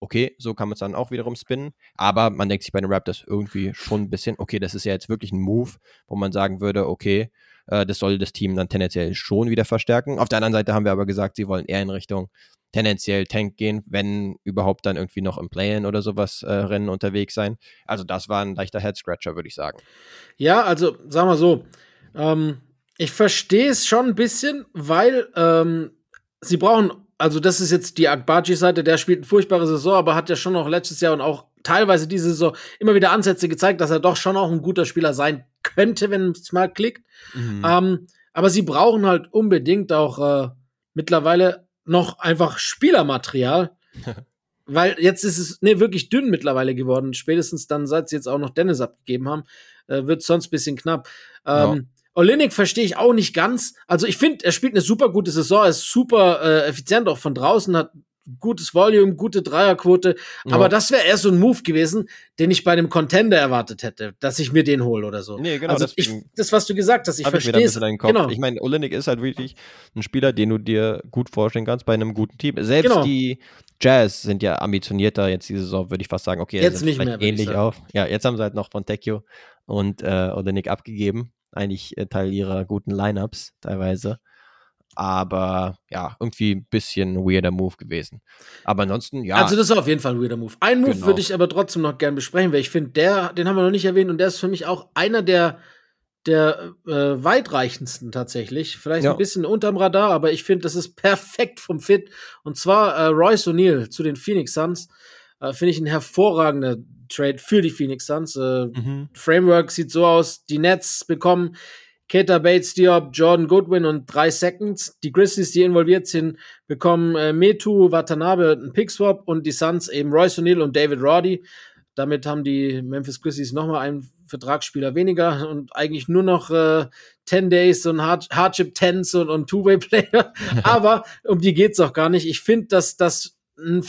okay, so kann man es dann auch wiederum spinnen. Aber man denkt sich bei den Raptors irgendwie schon ein bisschen, okay, das ist ja jetzt wirklich ein Move, wo man sagen würde, okay, äh, das soll das Team dann tendenziell schon wieder verstärken. Auf der anderen Seite haben wir aber gesagt, sie wollen eher in Richtung tendenziell Tank gehen, wenn überhaupt dann irgendwie noch im Play-In oder sowas äh, Rennen unterwegs sein. Also das war ein leichter Head-Scratcher, würde ich sagen. Ja, also sagen wir so, ähm, ich verstehe es schon ein bisschen, weil ähm, sie brauchen also das ist jetzt die Akbaji-Seite, der spielt eine furchtbare Saison, aber hat ja schon noch letztes Jahr und auch teilweise diese Saison immer wieder Ansätze gezeigt, dass er doch schon auch ein guter Spieler sein könnte, wenn es mal klickt. Mhm. Ähm, aber sie brauchen halt unbedingt auch äh, mittlerweile noch einfach Spielermaterial. weil jetzt ist es nee, wirklich dünn mittlerweile geworden. Spätestens dann, seit sie jetzt auch noch Dennis abgegeben haben, äh, wird es sonst ein bisschen knapp. Ähm, ja. Olinik verstehe ich auch nicht ganz. Also ich finde, er spielt eine super gute Saison, er ist super äh, effizient auch von draußen, hat gutes Volume, gute Dreierquote. Ja. Aber das wäre eher so ein Move gewesen, den ich bei einem Contender erwartet hätte, dass ich mir den hole oder so. Nee, genau. Also ich, das, was du gesagt hast, ich verstehe es. Genau. Ich meine, Olenek ist halt wirklich ein Spieler, den du dir gut vorstellen kannst bei einem guten Team. Selbst genau. die Jazz sind ja ambitionierter jetzt diese Saison, würde ich fast sagen. Okay, jetzt nicht mehr. Ähnlich auf. Ja, jetzt haben sie halt noch von Tecchio und äh, Olenek abgegeben eigentlich äh, Teil ihrer guten Lineups teilweise. Aber ja, irgendwie ein bisschen weirder Move gewesen. Aber ansonsten, ja. Also, das ist auf jeden Fall ein weirder Move. Ein Move genau. würde ich aber trotzdem noch gern besprechen, weil ich finde, der, den haben wir noch nicht erwähnt und der ist für mich auch einer der, der äh, weitreichendsten tatsächlich. Vielleicht ja. ein bisschen unterm Radar, aber ich finde, das ist perfekt vom Fit. Und zwar äh, Royce O'Neill zu den Phoenix Suns. Äh, finde ich ein hervorragender Trade für die Phoenix Suns. Äh, mhm. Framework sieht so aus: Die Nets bekommen Keita Bates, Diop, Jordan Goodwin und drei Seconds. Die Grizzlies, die involviert sind, bekommen äh, Metu, Watanabe, einen Pickswap und die Suns eben Royce O'Neal und David Roddy. Damit haben die Memphis Grizzlies nochmal einen Vertragsspieler weniger und eigentlich nur noch äh, 10 Days und Hard Hardship Tens und, und Two-Way-Player. Aber um die geht's auch gar nicht. Ich finde, dass das ein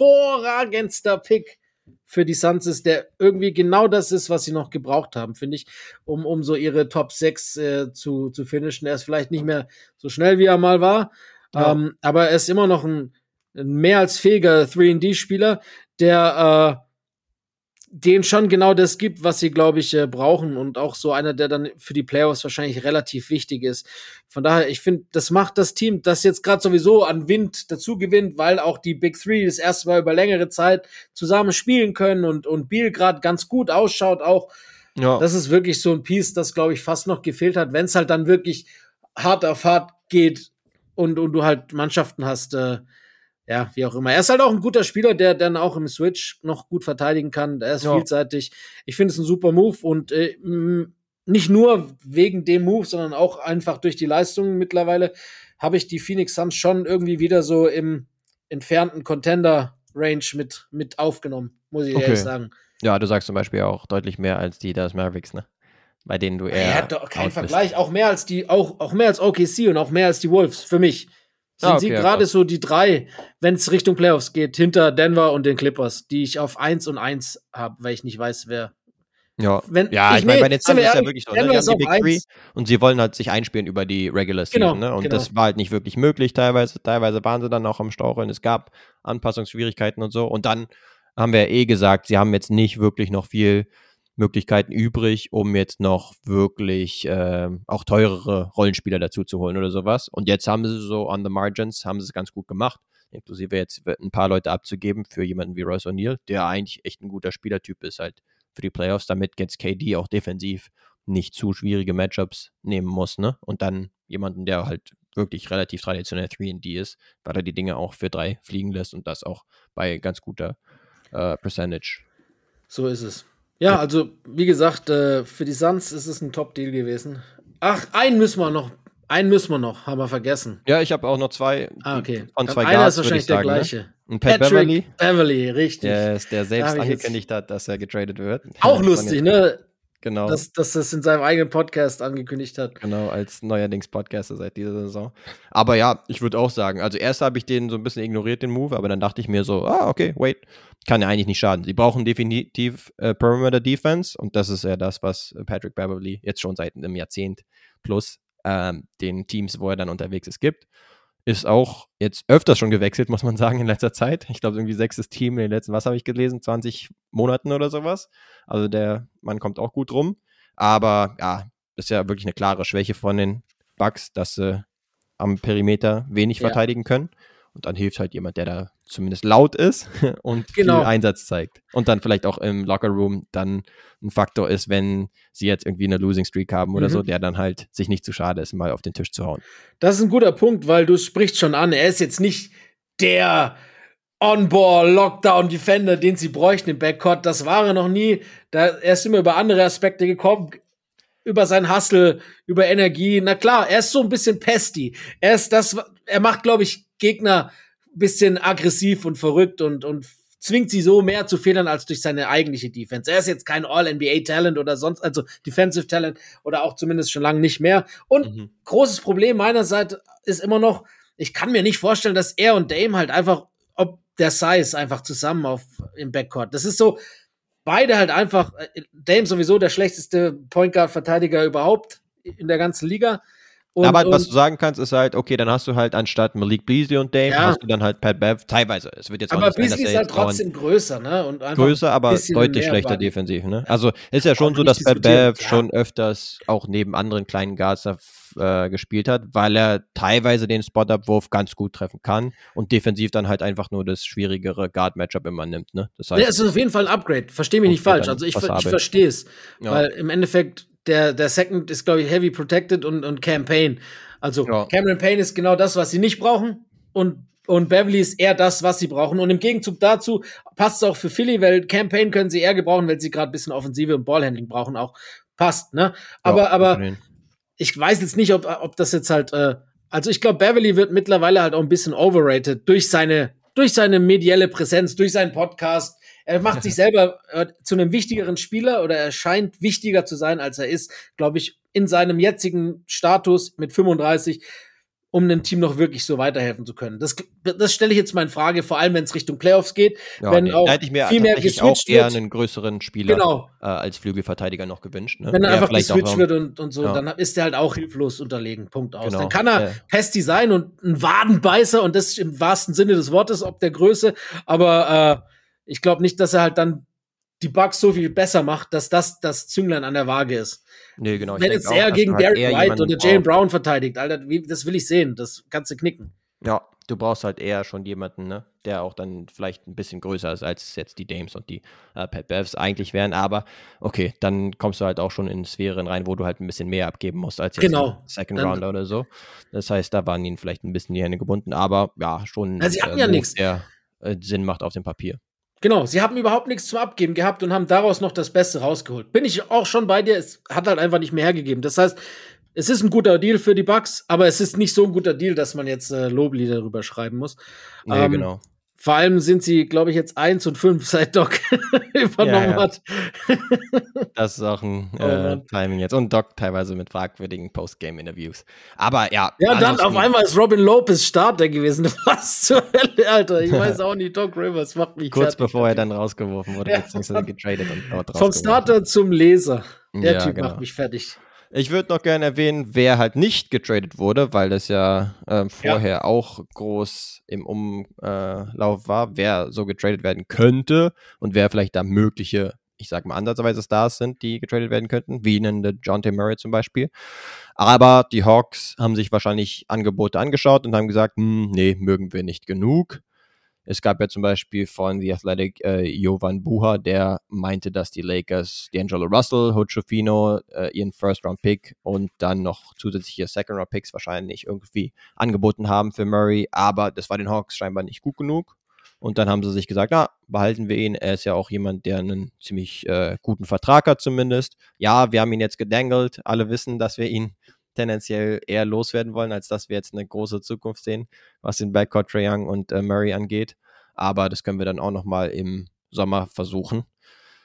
hervorragendster Pick für die Suns ist, der irgendwie genau das ist, was sie noch gebraucht haben, finde ich, um, um so ihre Top 6 äh, zu, zu finishen. Er ist vielleicht nicht mehr so schnell, wie er mal war, ja. ähm, aber er ist immer noch ein, ein mehr als fähiger 3D-Spieler, der äh, denen schon genau das gibt, was sie, glaube ich, äh, brauchen und auch so einer, der dann für die Playoffs wahrscheinlich relativ wichtig ist. Von daher, ich finde, das macht das Team, das jetzt gerade sowieso an Wind dazu gewinnt, weil auch die Big Three das erste Mal über längere Zeit zusammen spielen können und, und Biel gerade ganz gut ausschaut auch. Ja. Das ist wirklich so ein Piece, das, glaube ich, fast noch gefehlt hat, wenn es halt dann wirklich hart auf hart geht und, und du halt Mannschaften hast, äh, ja, wie auch immer. Er ist halt auch ein guter Spieler, der dann auch im Switch noch gut verteidigen kann. Er ist ja. vielseitig. Ich finde es ein super Move und äh, nicht nur wegen dem Move, sondern auch einfach durch die Leistungen mittlerweile habe ich die Phoenix Suns schon irgendwie wieder so im entfernten Contender-Range mit, mit aufgenommen, muss ich okay. ehrlich sagen. Ja, du sagst zum Beispiel auch deutlich mehr als die Dallas Mavericks, ne? Bei denen du eher. Ja, doch, kein Vergleich. Auch mehr als die, auch, auch mehr als OKC und auch mehr als die Wolves, für mich. Sind ah, okay, sie gerade so die drei, wenn es Richtung Playoffs geht, hinter Denver und den Clippers, die ich auf 1 und 1 habe, weil ich nicht weiß, wer ja, Wenn, ja ich, ich meine, bei den Suns ist ja wirklich so. Ne? Die haben die Big Three und sie wollen halt sich einspielen über die Regular Season. Genau, ne? Und genau. das war halt nicht wirklich möglich teilweise. Teilweise waren sie dann auch am Staucheln. Es gab Anpassungsschwierigkeiten und so. Und dann haben wir ja eh gesagt, sie haben jetzt nicht wirklich noch viel Möglichkeiten übrig, um jetzt noch wirklich äh, auch teurere Rollenspieler dazu zu holen oder sowas. Und jetzt haben sie so on the margins, haben sie es ganz gut gemacht. Inklusive jetzt ein paar Leute abzugeben für jemanden wie Royce O'Neill, der eigentlich echt ein guter Spielertyp ist, halt für die Playoffs, damit jetzt KD auch defensiv nicht zu schwierige Matchups nehmen muss, ne? Und dann jemanden, der halt wirklich relativ traditionell 3D ist, weil er die Dinge auch für drei fliegen lässt und das auch bei ganz guter äh, Percentage. So ist es. Ja, also wie gesagt, äh, für die Suns ist es ein Top-Deal gewesen. Ach, einen müssen wir noch, einen müssen wir noch, haben wir vergessen. Ja, ich habe auch noch zwei. Ah, okay. Von zwei Einer Guards, ist wahrscheinlich sagen, der ne? gleiche. Ne? Und Pat Patrick Beverly. Beverly, richtig. Yes, der selbst angekündigt hat, dass er getradet wird. Auch lustig, ne? Genau. Dass, dass das in seinem eigenen Podcast angekündigt hat. Genau, als neuerdings Podcaster seit dieser Saison. Aber ja, ich würde auch sagen, also erst habe ich den so ein bisschen ignoriert, den Move, aber dann dachte ich mir so, ah, okay, wait, kann ja eigentlich nicht schaden. Sie brauchen definitiv äh, Perimeter Defense und das ist ja das, was Patrick Beverly jetzt schon seit einem Jahrzehnt plus ähm, den Teams, wo er dann unterwegs ist, gibt ist auch jetzt öfters schon gewechselt, muss man sagen, in letzter Zeit. Ich glaube, irgendwie sechstes Team in den letzten, was habe ich gelesen, 20 Monaten oder sowas. Also der Mann kommt auch gut rum. Aber ja, das ist ja wirklich eine klare Schwäche von den Bugs, dass sie am Perimeter wenig ja. verteidigen können. Und dann hilft halt jemand, der da zumindest laut ist und genau. viel Einsatz zeigt. Und dann vielleicht auch im Lockerroom dann ein Faktor ist, wenn sie jetzt irgendwie eine Losing Streak haben oder mhm. so, der dann halt sich nicht zu schade ist, mal auf den Tisch zu hauen. Das ist ein guter Punkt, weil du sprichst schon an. Er ist jetzt nicht der On-Ball, Lockdown, Defender, den sie bräuchten im Backcourt. Das war er noch nie. Da, er ist immer über andere Aspekte gekommen über sein Hustle, über Energie. Na klar, er ist so ein bisschen pesty. Er ist das, er macht, glaube ich, Gegner bisschen aggressiv und verrückt und, und zwingt sie so mehr zu federn als durch seine eigentliche Defense. Er ist jetzt kein All-NBA-Talent oder sonst, also Defensive Talent oder auch zumindest schon lange nicht mehr. Und mhm. großes Problem meinerseits ist immer noch, ich kann mir nicht vorstellen, dass er und Dame halt einfach, ob der Size einfach zusammen auf im Backcourt. Das ist so, beide halt einfach, äh, Dame sowieso der schlechteste Point Guard Verteidiger überhaupt in der ganzen Liga. Und, aber und, was du sagen kannst, ist halt, okay, dann hast du halt anstatt Malik Beasley und Dame, ja. hast du dann halt Pat Bev, teilweise. Es wird jetzt aber auch nicht Beasley sein, ist halt trotzdem größer, ne? Und größer, aber deutlich schlechter Body. defensiv, ne? Also ist ja schon so, dass Pat Bev ja. schon öfters auch neben anderen kleinen Guards äh, gespielt hat, weil er teilweise den Spot-Up-Wurf ganz gut treffen kann und defensiv dann halt einfach nur das schwierigere Guard-Matchup immer nimmt, ne? Das heißt, ja, es ist auf jeden Fall ein Upgrade, verstehe mich nicht falsch. Also ich, ich verstehe es, ja. weil im Endeffekt der, der Second ist, glaube ich, Heavy Protected und, und Campaign. Also ja. Cameron Payne ist genau das, was sie nicht brauchen. Und, und Beverly ist eher das, was sie brauchen. Und im Gegenzug dazu passt es auch für Philly, weil Campaign können sie eher gebrauchen, weil sie gerade ein bisschen Offensive und Ballhandling brauchen. Auch passt, ne? Aber, ja, aber ich weiß jetzt nicht, ob, ob das jetzt halt. Äh, also ich glaube, Beverly wird mittlerweile halt auch ein bisschen overrated durch seine, durch seine medielle Präsenz, durch seinen Podcast. Er macht sich selber äh, zu einem wichtigeren Spieler oder er scheint wichtiger zu sein, als er ist, glaube ich, in seinem jetzigen Status mit 35 um dem Team noch wirklich so weiterhelfen zu können. Das, das stelle ich jetzt mal in Frage, vor allem wenn es Richtung Playoffs geht. Ja, wenn nee, auch hätte ich mir viel mehr auch eher wird. einen größeren Spieler genau. äh, als Flügelverteidiger noch gewünscht. Ne? Wenn er einfach geswitcht wird und, und so, ja. dann ist er halt auch hilflos unterlegen. Punkt aus. Genau. Dann kann er ja. Pesty sein und ein Wadenbeißer und das im wahrsten Sinne des Wortes, ob der Größe, aber äh, ich glaube nicht, dass er halt dann die Bugs so viel besser macht, dass das das Zünglein an der Waage ist. Nee, genau. Wenn jetzt er gegen halt Derek White oder Jalen Brown verteidigt, Alter, wie, das will ich sehen. Das kannst du knicken. Ja, du brauchst halt eher schon jemanden, ne? der auch dann vielleicht ein bisschen größer ist, als jetzt die Dames und die äh, Pat Bevs eigentlich wären. Aber okay, dann kommst du halt auch schon in Sphären rein, wo du halt ein bisschen mehr abgeben musst als jetzt genau. Second dann, Rounder oder so. Das heißt, da waren ihnen vielleicht ein bisschen die Hände gebunden, aber ja, schon. Also sie hatten äh, ja nichts. Der äh, Sinn macht auf dem Papier. Genau, sie haben überhaupt nichts zum Abgeben gehabt und haben daraus noch das Beste rausgeholt. Bin ich auch schon bei dir, es hat halt einfach nicht mehr hergegeben. Das heißt, es ist ein guter Deal für die Bucks, aber es ist nicht so ein guter Deal, dass man jetzt äh, Loblieder darüber schreiben muss. Nee, ähm, genau. Vor allem sind sie, glaube ich, jetzt 1 und 5 seit Doc übernommen ja, ja. hat. das ist auch ein oh äh, Timing jetzt. Und Doc teilweise mit fragwürdigen Postgame-Interviews. Aber ja. Ja, dann auf einmal ist Robin Lopez Starter gewesen. Was zur Hölle, Alter? Ich weiß auch nicht, Doc Rivers macht mich Kurz fertig. bevor er dann rausgeworfen wurde, ja. beziehungsweise getradet und dort Vom Starter zum Leser. Der Typ genau. macht mich fertig. Ich würde noch gerne erwähnen, wer halt nicht getradet wurde, weil das ja äh, vorher ja. auch groß im Umlauf war, wer so getradet werden könnte und wer vielleicht da mögliche, ich sag mal ansatzweise Stars sind, die getradet werden könnten, wie einen John T. Murray zum Beispiel. Aber die Hawks haben sich wahrscheinlich Angebote angeschaut und haben gesagt, hm, nee, mögen wir nicht genug. Es gab ja zum Beispiel von The Athletic äh, Jovan Buha, der meinte, dass die Lakers D'Angelo Russell, Hochofino, äh, ihren First-Round-Pick und dann noch zusätzliche Second-Round-Picks wahrscheinlich irgendwie angeboten haben für Murray, aber das war den Hawks scheinbar nicht gut genug. Und dann haben sie sich gesagt, na, behalten wir ihn. Er ist ja auch jemand, der einen ziemlich äh, guten Vertrag hat zumindest. Ja, wir haben ihn jetzt gedangelt. Alle wissen, dass wir ihn tendenziell eher loswerden wollen, als dass wir jetzt eine große Zukunft sehen, was den Backcourt Trae Young und äh, Murray angeht. Aber das können wir dann auch nochmal im Sommer versuchen.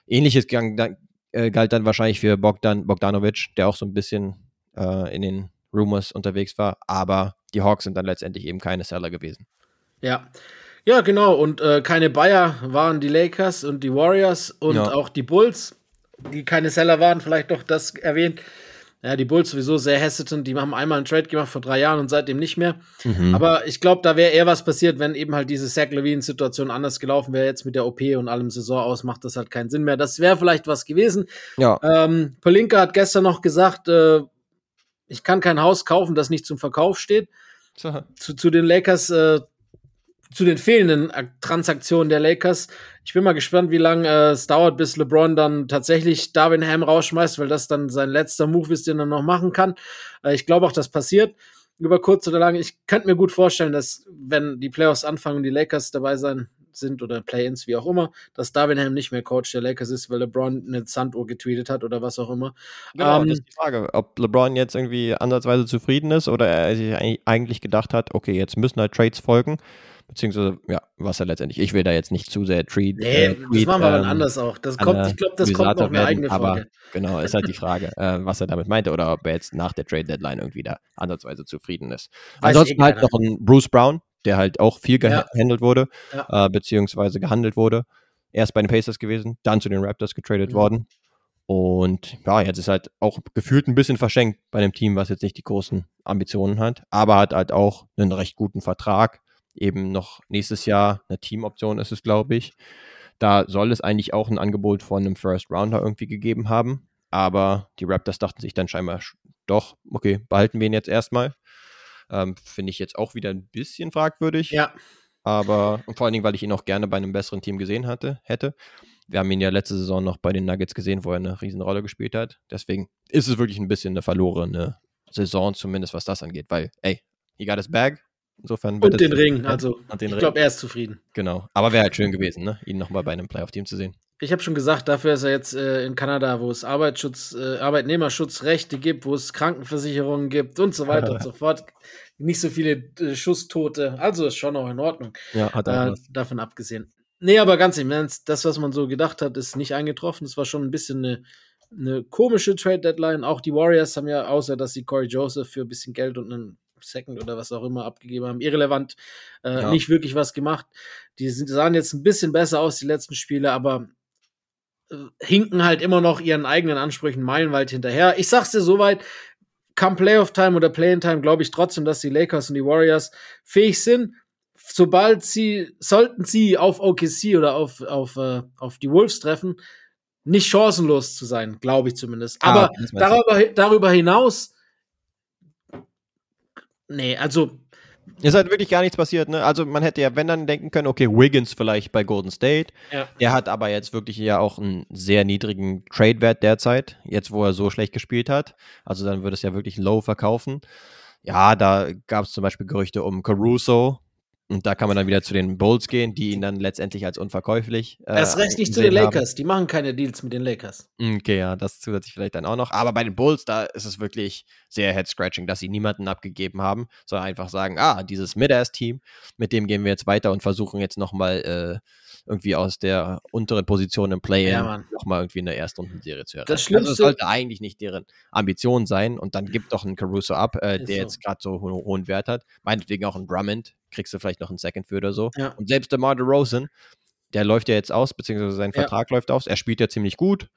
Ähnliches gang, äh, galt dann wahrscheinlich für Bogdan Bogdanovic, der auch so ein bisschen äh, in den Rumors unterwegs war. Aber die Hawks sind dann letztendlich eben keine Seller gewesen. Ja. Ja, genau. Und äh, keine Bayer waren die Lakers und die Warriors und ja. auch die Bulls, die keine Seller waren, vielleicht noch das erwähnt. Ja, die Bulls sowieso sehr hesitant. Die haben einmal einen Trade gemacht vor drei Jahren und seitdem nicht mehr. Mhm. Aber ich glaube, da wäre eher was passiert, wenn eben halt diese Zach Levine-Situation anders gelaufen wäre. Jetzt mit der OP und allem Saison aus macht das halt keinen Sinn mehr. Das wäre vielleicht was gewesen. Ja. Ähm, Polinka hat gestern noch gesagt, äh, ich kann kein Haus kaufen, das nicht zum Verkauf steht. Zu, zu den Lakers äh, zu den fehlenden Transaktionen der Lakers. Ich bin mal gespannt, wie lange äh, es dauert, bis LeBron dann tatsächlich Darwin Ham rausschmeißt, weil das dann sein letzter Move ist, den er noch machen kann. Äh, ich glaube auch, das passiert über kurz oder lang. Ich könnte mir gut vorstellen, dass wenn die Playoffs anfangen und die Lakers dabei sein sind oder Play-ins, wie auch immer, dass Darwin Ham nicht mehr Coach der Lakers ist, weil LeBron eine Sanduhr getweetet hat oder was auch immer. Genau, ähm, das ist die Frage, ob LeBron jetzt irgendwie ansatzweise zufrieden ist oder er sich eigentlich gedacht hat, okay, jetzt müssen halt Trades folgen beziehungsweise ja, was er letztendlich. Ich will da jetzt nicht zu sehr treat. Nee, äh, das machen wir dann ähm, anders auch. Das kommt, ich glaube, das kommt noch eine eigene Folge. Aber genau, ist halt die Frage, äh, was er damit meinte oder ob er jetzt nach der Trade Deadline irgendwie da ansatzweise zufrieden ist. Weiß Ansonsten halt noch ein Bruce Brown, der halt auch viel gehandelt ja. wurde, ja. Äh, beziehungsweise gehandelt wurde. Erst bei den Pacers gewesen, dann zu den Raptors getradet mhm. worden. Und ja, jetzt ist halt auch gefühlt ein bisschen verschenkt bei einem Team, was jetzt nicht die großen Ambitionen hat, aber hat halt auch einen recht guten Vertrag eben noch nächstes Jahr eine Teamoption ist es, glaube ich. Da soll es eigentlich auch ein Angebot von einem First Rounder irgendwie gegeben haben. Aber die Raptors dachten sich dann scheinbar doch, okay, behalten wir ihn jetzt erstmal. Ähm, Finde ich jetzt auch wieder ein bisschen fragwürdig. Ja. Aber und vor allen Dingen, weil ich ihn auch gerne bei einem besseren Team gesehen hatte, hätte. Wir haben ihn ja letzte Saison noch bei den Nuggets gesehen, wo er eine Riesenrolle gespielt hat. Deswegen ist es wirklich ein bisschen eine verlorene Saison, zumindest was das angeht, weil, ey, he got his bag, Insofern und den Ring, also den ich glaube, er ist zufrieden. Genau, aber wäre halt schön gewesen, ne? ihn nochmal bei einem Playoff-Team zu sehen. Ich habe schon gesagt, dafür ist er jetzt äh, in Kanada, wo es Arbeitsschutz, äh, Arbeitnehmerschutzrechte gibt, wo es Krankenversicherungen gibt und so weiter und so fort. Nicht so viele äh, Schusstote, also ist schon auch in Ordnung. Ja, hat er äh, davon abgesehen. Nee, aber ganz im Ernst, das, was man so gedacht hat, ist nicht eingetroffen. Es war schon ein bisschen eine, eine komische Trade-Deadline. Auch die Warriors haben ja, außer dass sie Corey Joseph für ein bisschen Geld und einen Second oder was auch immer abgegeben haben. Irrelevant, äh, ja. nicht wirklich was gemacht. Die sind, sahen jetzt ein bisschen besser aus, die letzten Spiele, aber äh, hinken halt immer noch ihren eigenen Ansprüchen meilenweit hinterher. Ich sag's dir soweit, come Playoff Time oder Play in Time, glaube ich trotzdem, dass die Lakers und die Warriors fähig sind. Sobald sie, sollten sie auf OKC oder auf, auf, äh, auf die Wolves treffen, nicht chancenlos zu sein, glaube ich zumindest. Ah, Aber darüber, darüber hinaus nee, also ist halt wirklich gar nichts passiert, ne? Also man hätte ja, wenn dann denken können, okay, Wiggins vielleicht bei Golden State. Ja. Der hat aber jetzt wirklich ja auch einen sehr niedrigen Trade-Wert derzeit, jetzt wo er so schlecht gespielt hat. Also dann würde es ja wirklich low verkaufen. Ja, da gab es zum Beispiel Gerüchte um Caruso, und da kann man dann wieder zu den Bulls gehen, die ihn dann letztendlich als unverkäuflich. Äh, Erst recht nicht zu den Lakers. Haben. Die machen keine Deals mit den Lakers. Okay, ja, das zusätzlich vielleicht dann auch noch. Aber bei den Bulls, da ist es wirklich sehr head-scratching, dass sie niemanden abgegeben haben, sondern einfach sagen: Ah, dieses Mid-Ass-Team, mit dem gehen wir jetzt weiter und versuchen jetzt nochmal äh, irgendwie aus der unteren Position im Play-In ja, nochmal irgendwie in der Erstrundenserie zu erreichen. Das Schlimmste also, sollte eigentlich nicht deren Ambition sein. Und dann gibt doch einen Caruso ab, äh, der so. jetzt gerade so ho hohen Wert hat. Meinetwegen auch einen Drummond, kriegst du vielleicht noch einen Second für oder so. Ja. Und selbst der Marder Rosen, der läuft ja jetzt aus, beziehungsweise sein Vertrag läuft aus. Er spielt ja ziemlich gut.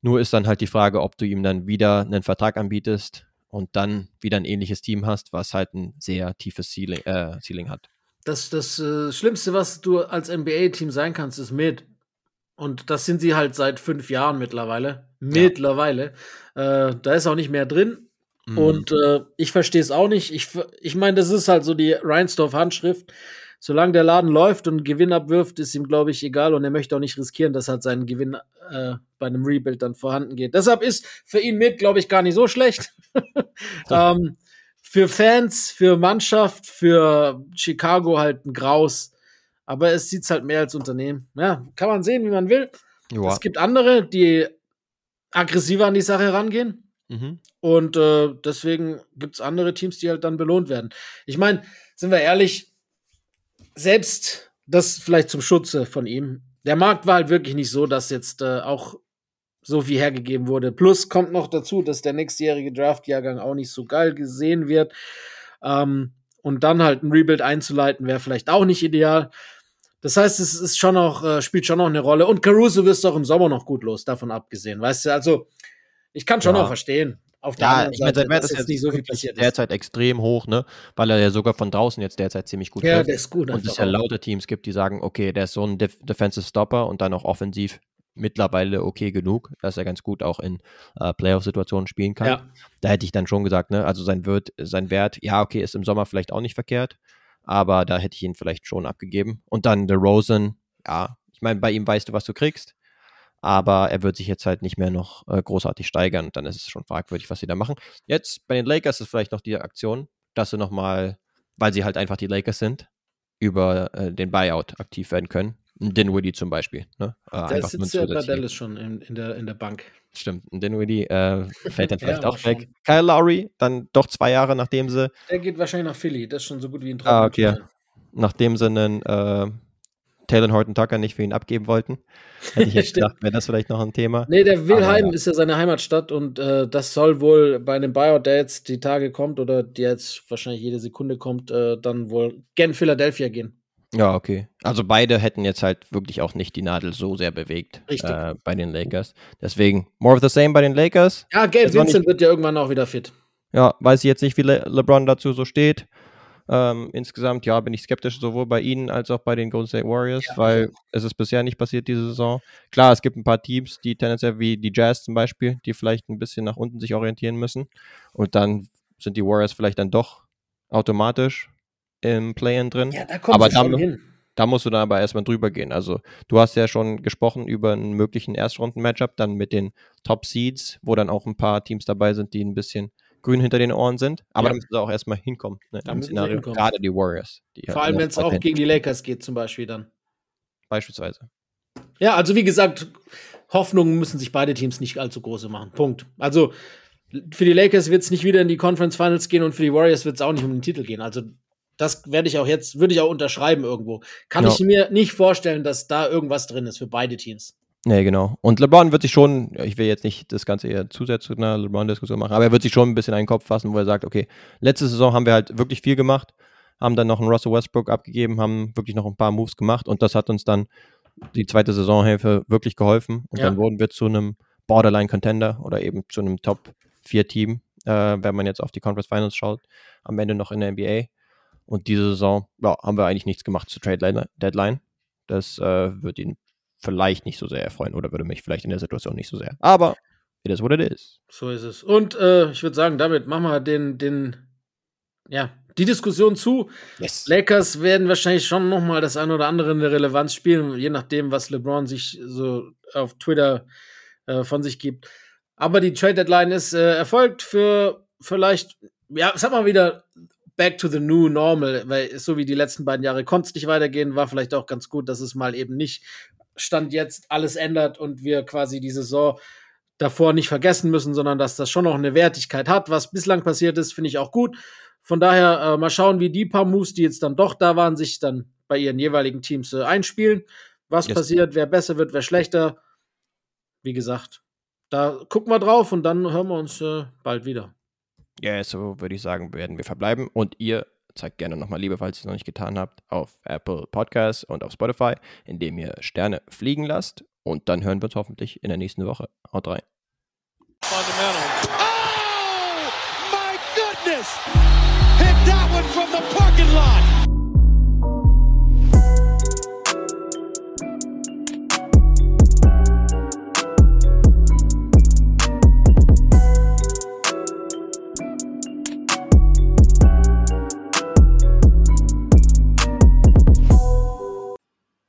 Nur ist dann halt die Frage, ob du ihm dann wieder einen Vertrag anbietest und dann wieder ein ähnliches Team hast, was halt ein sehr tiefes Ceiling, äh, Ceiling hat. Das, das äh, Schlimmste, was du als NBA-Team sein kannst, ist mit. Und das sind sie halt seit fünf Jahren mittlerweile. Mittlerweile. Äh, da ist auch nicht mehr drin. Mhm. Und äh, ich verstehe es auch nicht. Ich, ich meine, das ist halt so die Reinsdorf-Handschrift. Solange der Laden läuft und Gewinn abwirft, ist ihm, glaube ich, egal. Und er möchte auch nicht riskieren, dass halt sein Gewinn äh, bei einem Rebuild dann vorhanden geht. Deshalb ist für ihn mit, glaube ich, gar nicht so schlecht. ähm, für Fans, für Mannschaft, für Chicago halt ein Graus. Aber es sieht halt mehr als Unternehmen. Ja, kann man sehen, wie man will. Ja. Es gibt andere, die aggressiver an die Sache rangehen. Mhm. Und äh, deswegen gibt es andere Teams, die halt dann belohnt werden. Ich meine, sind wir ehrlich, selbst das vielleicht zum Schutze von ihm. Der Markt war halt wirklich nicht so, dass jetzt äh, auch so viel hergegeben wurde. Plus kommt noch dazu, dass der nächstjährige Draft-Jahrgang auch nicht so geil gesehen wird. Ähm, und dann halt ein Rebuild einzuleiten, wäre vielleicht auch nicht ideal. Das heißt, es ist schon noch, äh, spielt schon noch eine Rolle. Und Caruso wirst du auch im Sommer noch gut los, davon abgesehen. Weißt du, also ich kann schon ja. noch verstehen. Auf der ja, ich meine, sein Wert ist jetzt nicht so viel passiert derzeit ist. extrem hoch, ne? Weil er ja sogar von draußen jetzt derzeit ziemlich gut Ja, trifft. der ist gut. Und es ja lauter Teams gibt, die sagen, okay, der ist so ein Def Defensive Stopper und dann auch offensiv mittlerweile okay genug, dass er ganz gut auch in äh, Playoff-Situationen spielen kann. Ja. Da hätte ich dann schon gesagt, ne, also sein Wert, sein Wert, ja, okay, ist im Sommer vielleicht auch nicht verkehrt, aber da hätte ich ihn vielleicht schon abgegeben. Und dann der Rosen, ja, ich meine, bei ihm weißt du, was du kriegst, aber er wird sich jetzt halt nicht mehr noch äh, großartig steigern. Dann ist es schon fragwürdig, was sie da machen. Jetzt bei den Lakers ist vielleicht noch die Aktion, dass sie nochmal, weil sie halt einfach die Lakers sind, über äh, den Buyout aktiv werden können. Dinwiddie zum Beispiel. Ne? Äh, der sitzt ja bei Dallas schon in, in, der, in der Bank. Stimmt, Dinwiddie äh, fällt dann vielleicht ja, auch weg. Kyle Lowry, dann doch zwei Jahre, nachdem sie. Der geht wahrscheinlich nach Philly, das ist schon so gut wie ein Traum. Ah, okay. Nachdem sie einen äh, Taylor Horton Tucker nicht für ihn abgeben wollten. Hätte ich jetzt gedacht, wäre das vielleicht noch ein Thema. Nee, der Wilhelm ja. ist ja seine Heimatstadt und äh, das soll wohl bei einem Buyout, der jetzt die Tage kommt oder der jetzt wahrscheinlich jede Sekunde kommt, äh, dann wohl gen Philadelphia gehen. Ja, okay. Also beide hätten jetzt halt wirklich auch nicht die Nadel so sehr bewegt äh, bei den Lakers. Deswegen more of the same bei den Lakers. Ja, Gabe Vincent wird ja irgendwann auch wieder fit. Ja, weiß ich jetzt nicht, wie Le LeBron dazu so steht. Ähm, insgesamt, ja, bin ich skeptisch sowohl bei ihnen als auch bei den Golden State Warriors, ja. weil es ist bisher nicht passiert diese Saison. Klar, es gibt ein paar Teams, die tendenziell wie die Jazz zum Beispiel, die vielleicht ein bisschen nach unten sich orientieren müssen. Und dann sind die Warriors vielleicht dann doch automatisch im Play-In drin. Ja, da kommt aber da, hin. da musst du dann aber erstmal drüber gehen. Also, du hast ja schon gesprochen über einen möglichen Erstrunden-Matchup, dann mit den Top Seeds, wo dann auch ein paar Teams dabei sind, die ein bisschen grün hinter den Ohren sind. Aber ja. da müssen sie auch erstmal hinkommen. Ne, im Szenario. Gerade die Warriors. Die Vor allem, wenn es auch gegen die Lakers geht, zum Beispiel dann. Beispielsweise. Ja, also wie gesagt, Hoffnungen müssen sich beide Teams nicht allzu große machen. Punkt. Also für die Lakers wird es nicht wieder in die Conference Finals gehen und für die Warriors wird es auch nicht um den Titel gehen. Also das werde ich auch jetzt, würde ich auch unterschreiben irgendwo. Kann ja. ich mir nicht vorstellen, dass da irgendwas drin ist für beide Teams. Nee, genau. Und LeBron wird sich schon, ich will jetzt nicht das Ganze eher zusätzlich zu einer LeBron-Diskussion machen, aber er wird sich schon ein bisschen einen Kopf fassen, wo er sagt, okay, letzte Saison haben wir halt wirklich viel gemacht, haben dann noch einen Russell Westbrook abgegeben, haben wirklich noch ein paar Moves gemacht und das hat uns dann die zweite Saisonhälfte wirklich geholfen. Und ja. dann wurden wir zu einem Borderline-Contender oder eben zu einem Top-4-Team, äh, wenn man jetzt auf die Conference Finals schaut, am Ende noch in der NBA. Und diese Saison ja, haben wir eigentlich nichts gemacht zur Trade Deadline. Das äh, wird ihn vielleicht nicht so sehr erfreuen oder würde mich vielleicht in der Situation nicht so sehr. Aber it is what it is. So ist es. Und äh, ich würde sagen, damit machen wir den, den, ja, die Diskussion zu. Yes. Lakers werden wahrscheinlich schon noch mal das eine oder andere in der Relevanz spielen, je nachdem, was LeBron sich so auf Twitter äh, von sich gibt. Aber die Trade Deadline ist äh, erfolgt für vielleicht, ja, sag mal wieder back to the new normal, weil so wie die letzten beiden Jahre konnte es nicht weitergehen, war vielleicht auch ganz gut, dass es mal eben nicht Stand jetzt alles ändert und wir quasi die Saison davor nicht vergessen müssen, sondern dass das schon noch eine Wertigkeit hat. Was bislang passiert ist, finde ich auch gut. Von daher äh, mal schauen, wie die paar Moves, die jetzt dann doch da waren, sich dann bei ihren jeweiligen Teams äh, einspielen. Was yes. passiert, wer besser wird, wer schlechter. Wie gesagt, da gucken wir drauf und dann hören wir uns äh, bald wieder. Ja, so würde ich sagen, werden wir verbleiben. Und ihr zeigt gerne nochmal Liebe, falls ihr es noch nicht getan habt, auf Apple Podcasts und auf Spotify, indem ihr Sterne fliegen lasst. Und dann hören wir uns hoffentlich in der nächsten Woche. Haut rein. Fundamental. Oh, my goodness! Hit that one from the parking lot!